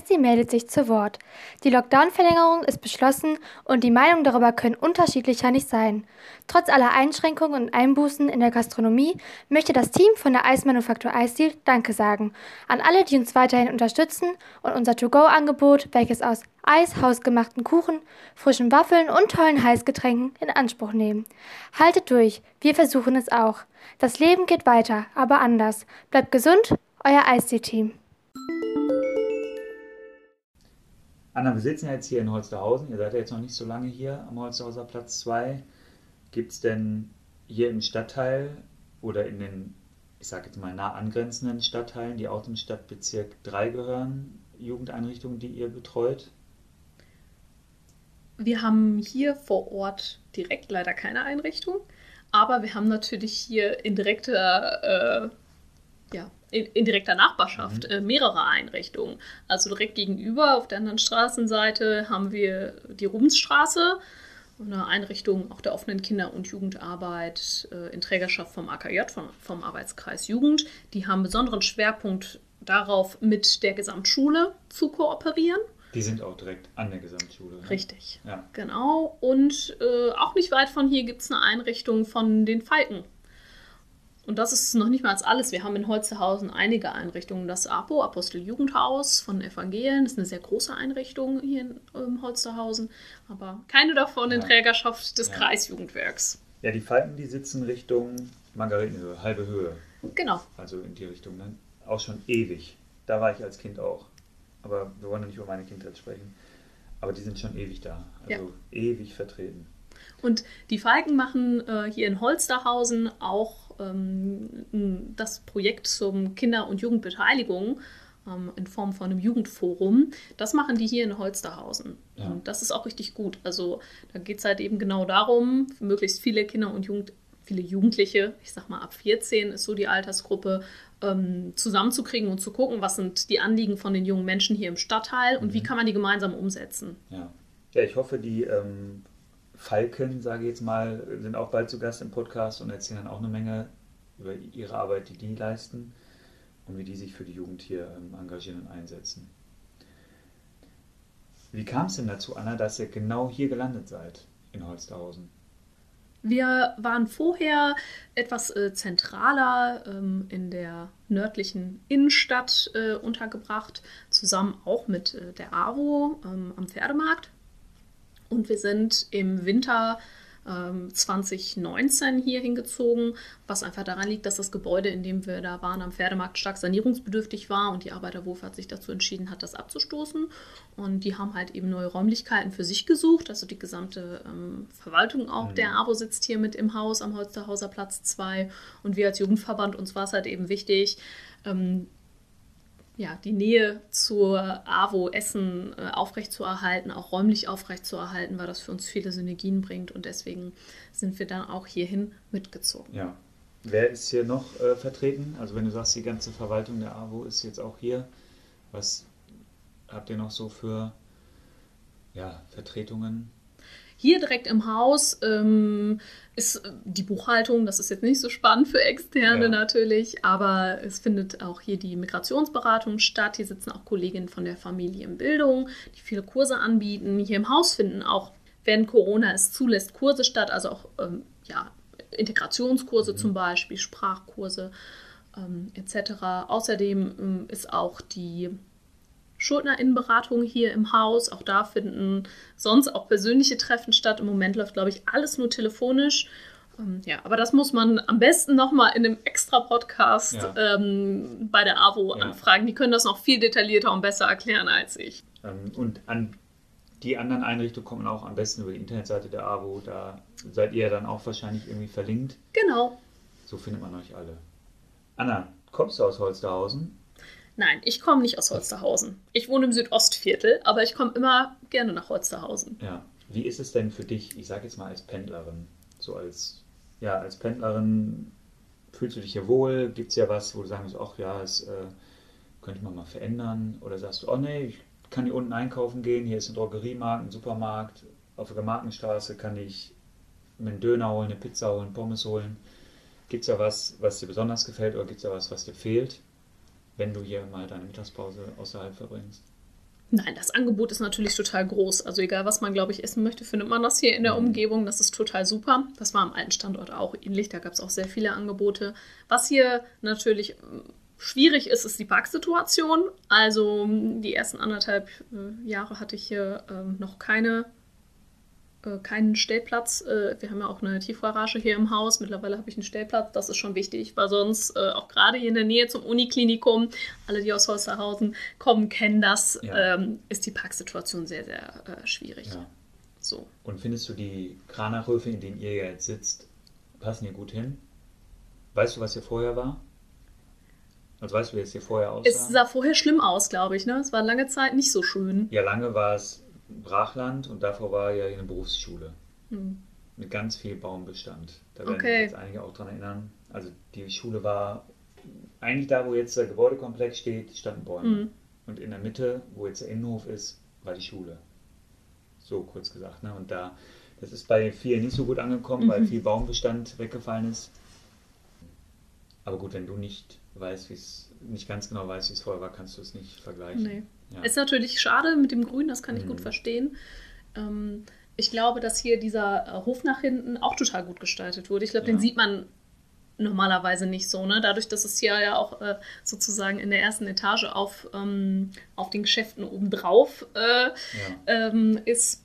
Sie meldet sich zu Wort. Die Lockdown-Verlängerung ist beschlossen und die Meinungen darüber können unterschiedlicher nicht sein. Trotz aller Einschränkungen und Einbußen in der Gastronomie möchte das Team von der Eismanufaktur Eisdeal Danke sagen an alle, die uns weiterhin unterstützen und unser To-Go-Angebot, welches aus Eis, hausgemachten Kuchen, frischen Waffeln und tollen Heißgetränken in Anspruch nehmen. Haltet durch, wir versuchen es auch. Das Leben geht weiter, aber anders. Bleibt gesund, euer Eisdeal-Team. Anna, wir sitzen ja jetzt hier in Holsterhausen. Ihr seid ja jetzt noch nicht so lange hier am Holsterhauser Platz 2. Gibt es denn hier im Stadtteil oder in den, ich sage jetzt mal, nah angrenzenden Stadtteilen, die auch zum Stadtbezirk 3 gehören, Jugendeinrichtungen, die ihr betreut? Wir haben hier vor Ort direkt leider keine Einrichtung, aber wir haben natürlich hier in direkter äh, ja, in, in, direkter Nachbarschaft mhm. äh, mehrere Einrichtungen. Also direkt gegenüber auf der anderen Straßenseite haben wir die Rubensstraße, eine Einrichtung auch der offenen Kinder- und Jugendarbeit äh, in Trägerschaft vom AKJ, vom, vom Arbeitskreis Jugend. Die haben besonderen Schwerpunkt darauf, mit der Gesamtschule zu kooperieren. Die sind auch direkt an der Gesamtschule. Ne? Richtig. Ja. Genau. Und äh, auch nicht weit von hier gibt es eine Einrichtung von den Falken und das ist noch nicht mal alles. Wir haben in Holzehausen einige Einrichtungen. Das APO, Aposteljugendhaus von Evangelien, ist eine sehr große Einrichtung hier in ähm, Holzehausen, aber keine davon ja. in Trägerschaft des ja. Kreisjugendwerks. Ja, die Falken, die sitzen Richtung Margaretenhöhe, halbe Höhe. Genau. Also in die Richtung. Ne? Auch schon ewig. Da war ich als Kind auch. Aber wir wollen nicht über meine Kindheit sprechen. Aber die sind schon ewig da. Also ja. ewig vertreten. Und die Falken machen äh, hier in Holsterhausen auch ähm, das Projekt zum Kinder- und Jugendbeteiligung ähm, in Form von einem Jugendforum. Das machen die hier in Holsterhausen. Ja. Und das ist auch richtig gut. Also da geht es halt eben genau darum, möglichst viele Kinder und Jugend, viele Jugendliche, ich sag mal ab 14 ist so die Altersgruppe, ähm, zusammenzukriegen und zu gucken, was sind die Anliegen von den jungen Menschen hier im Stadtteil und mhm. wie kann man die gemeinsam umsetzen. Ja, ja ich hoffe, die ähm, Falken, sage ich jetzt mal, sind auch bald zu Gast im Podcast und erzählen dann auch eine Menge über ihre Arbeit, die die leisten und wie die sich für die Jugend hier ähm, engagieren und einsetzen. Wie kam es denn dazu, Anna, dass ihr genau hier gelandet seid, in Holsterhausen? Wir waren vorher etwas äh, zentraler ähm, in der nördlichen Innenstadt äh, untergebracht, zusammen auch mit äh, der AWO ähm, am Pferdemarkt. Und wir sind im Winter 2019 ähm, hier hingezogen, was einfach daran liegt, dass das Gebäude, in dem wir da waren, am Pferdemarkt stark sanierungsbedürftig war und die Arbeiterwurf hat sich dazu entschieden hat, das abzustoßen. Und die haben halt eben neue Räumlichkeiten für sich gesucht. Also die gesamte ähm, Verwaltung auch mhm. der ABO sitzt hier mit im Haus am Holsterhauser Platz 2. Und wir als Jugendverband, uns war es halt eben wichtig, ähm, ja, die Nähe zur AWO Essen äh, aufrechtzuerhalten, auch räumlich aufrechtzuerhalten, weil das für uns viele Synergien bringt und deswegen sind wir dann auch hierhin mitgezogen. Ja. Wer ist hier noch äh, vertreten? Also wenn du sagst, die ganze Verwaltung der AWO ist jetzt auch hier, was habt ihr noch so für ja, Vertretungen? Hier direkt im Haus ähm, ist äh, die Buchhaltung, das ist jetzt nicht so spannend für Externe Ja. natürlich, aber es findet auch hier die Migrationsberatung statt. Hier sitzen auch Kolleginnen von der Familienbildung, die viele Kurse anbieten. Hier im Haus finden auch, wenn Corona es zulässt, Kurse statt, also auch ähm, ja, Integrationskurse zum Beispiel, Sprachkurse ähm, etc. Außerdem ähm, ist auch die Schuldnerinnenberatung hier im Haus. Auch da finden sonst auch persönliche Treffen statt. Im Moment läuft, glaube ich, alles nur telefonisch. Ähm, ja, aber das muss man am besten nochmal in einem extra Podcast Ja. ähm, bei der AWO Ja. anfragen. Die können das noch viel detaillierter und besser erklären als ich. Ähm, und an die anderen Einrichtungen kommen auch am besten über die Internetseite der AWO. Da seid ihr dann auch wahrscheinlich irgendwie verlinkt. Genau. So findet man euch alle. Anna, kommst du aus Holsterhausen? Nein, ich komme nicht aus Holsterhausen. Ich wohne im Südostviertel, aber ich komme immer gerne nach Holsterhausen. Ja. Wie ist es denn für dich, ich sage jetzt mal als Pendlerin, so als, ja, als Pendlerin, fühlst du dich hier wohl? Gibt es ja was, wo du sagen musst, ach ja, es äh, könnte man mal verändern? Oder sagst du, oh nee, ich kann hier unten einkaufen gehen, hier ist ein Drogeriemarkt, ein Supermarkt, auf der Markenstraße kann ich mir einen Döner holen, eine Pizza holen, Pommes holen. Gibt es ja was, was dir besonders gefällt oder gibt es ja was, was dir fehlt, wenn du hier mal deine Mittagspause außerhalb verbringst? Nein, das Angebot ist natürlich total groß. Also egal, was man, glaube ich, essen möchte, findet man das hier in der Mhm. Umgebung. Das ist total super. Das war am alten Standort auch ähnlich. Da gab es auch sehr viele Angebote. Was hier natürlich ähm, schwierig ist, ist die Parksituation. Also die ersten anderthalb äh, Jahre hatte ich hier ähm, noch keine äh, keinen Stellplatz. Äh, wir haben ja auch eine Tiefgarage hier im Haus. Mittlerweile habe ich einen Stellplatz. Das ist schon wichtig, weil sonst äh, auch gerade hier in der Nähe zum Uniklinikum, alle, die aus Holsterhausen kommen, kennen das, Ja. ähm, ist die Parksituation sehr, sehr äh, schwierig. Ja. So. Und findest du die Kranachhöfe, in denen ihr jetzt sitzt, passen hier gut hin? Weißt du, was hier vorher war? Also weißt du, wie es hier vorher aussah? Es sah vorher schlimm aus, glaube ich. Ne? Es war lange Zeit nicht so schön. ja, lange war es Brachland und davor war ja eine Berufsschule Hm. mit ganz viel Baumbestand. Da werden Okay. sich jetzt einige auch dran erinnern. Also die Schule war eigentlich da, wo jetzt der Gebäudekomplex steht, standen Bäume. Mhm. Und in der Mitte, wo jetzt der Innenhof ist, war die Schule. So kurz gesagt. Ne? Und da, das ist bei vielen nicht so gut angekommen, weil Mhm. viel Baumbestand weggefallen ist. Aber gut, wenn du nicht weißt, wie es, nicht ganz genau weißt, wie es vorher war, kannst du es nicht vergleichen. Nee. Ja. Ist natürlich schade mit dem Grün, das kann ich Mhm. gut verstehen. Ähm, ich glaube, dass hier dieser äh, Hof nach hinten auch total gut gestaltet wurde. Ich glaube, Ja. den sieht man normalerweise nicht so. Ne? Dadurch, dass es hier ja auch äh, sozusagen in der ersten Etage auf, ähm, auf den Geschäften obendrauf äh, ja. ähm, ist.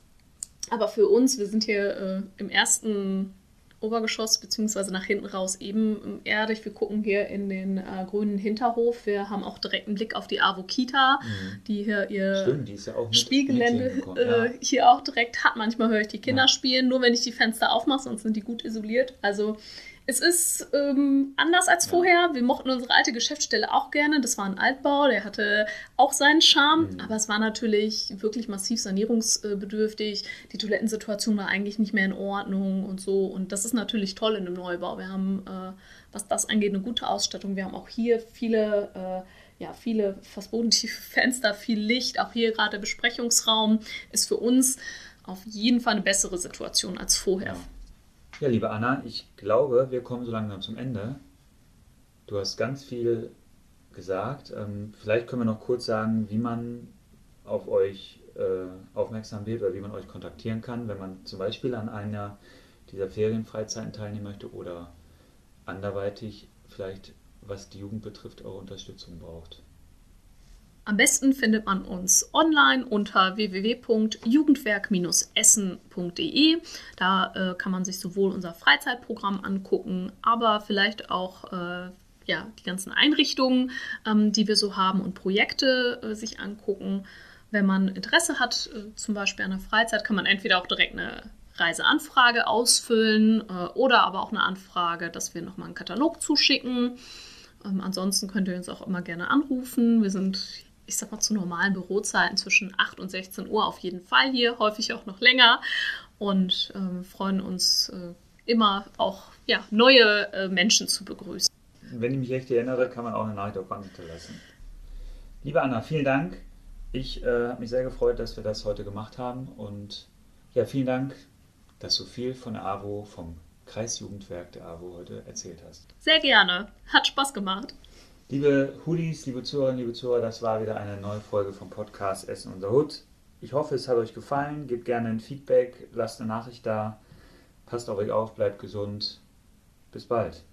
Aber für uns, wir sind hier äh, im ersten Obergeschoss, beziehungsweise nach hinten raus eben erdig. Wir gucken hier in den äh, grünen Hinterhof. Wir haben auch direkt einen Blick auf die Avokita, Mhm. die hier ihr Stimmt, die ja mit, Spielgelände mit äh, ja. hier auch direkt hat. Manchmal höre ich die Kinder Ja. spielen, nur wenn ich die Fenster aufmache, sonst sind die gut isoliert. Also es ist ähm, anders als vorher. Wir mochten unsere alte Geschäftsstelle auch gerne. Das war ein Altbau, der hatte auch seinen Charme, Mhm. aber es war natürlich wirklich massiv sanierungsbedürftig. Die Toilettensituation war eigentlich nicht mehr in Ordnung und so. Und das ist natürlich toll in einem Neubau. Wir haben, äh, was das angeht, eine gute Ausstattung. Wir haben auch hier viele äh, ja, viele fast bodentiefe <laughs> Fenster, viel Licht. Auch hier gerade der Besprechungsraum ist für uns auf jeden Fall eine bessere Situation als vorher. Ja. Ja, liebe Anna, ich glaube, wir kommen so langsam zum Ende. Du hast ganz viel gesagt. Ähm, vielleicht können wir noch kurz sagen, wie man auf euch äh, aufmerksam wird oder wie man euch kontaktieren kann, wenn man zum Beispiel an einer dieser Ferienfreizeiten teilnehmen möchte oder anderweitig vielleicht, was die Jugend betrifft, eure Unterstützung braucht. Am besten findet man uns online unter www.jugendwerk-essen.de. Da äh, kann man sich sowohl unser Freizeitprogramm angucken, aber vielleicht auch äh, ja, die ganzen Einrichtungen, ähm, die wir so haben und Projekte äh, sich angucken. Wenn man Interesse hat, äh, zum Beispiel an der Freizeit, kann man entweder auch direkt eine Reiseanfrage ausfüllen äh, oder aber auch eine Anfrage, dass wir nochmal einen Katalog zuschicken. Ähm, ansonsten könnt ihr uns auch immer gerne anrufen. Wir sind, ich sag mal, zu normalen Bürozeiten zwischen 8 und 16 Uhr auf jeden Fall hier, häufig auch noch länger und ähm, freuen uns äh, immer auch ja, neue äh, Menschen zu begrüßen. Wenn ich mich recht erinnere, kann man auch eine Nachricht auf Band hinterlassen. Liebe Anna, vielen Dank. Ich äh, habe mich sehr gefreut, dass wir das heute gemacht haben. Und ja, vielen Dank, dass du viel von der AWO, vom Kreisjugendwerk der AWO heute erzählt hast. Sehr gerne. Hat Spaß gemacht. Liebe Hoodies, liebe Zuhörerinnen, liebe Zuhörer, das war wieder eine neue Folge vom Podcast Essen unser Hut. Ich hoffe, es hat euch gefallen. Gebt gerne ein Feedback, lasst eine Nachricht da. Passt auf euch auf, bleibt gesund. Bis bald.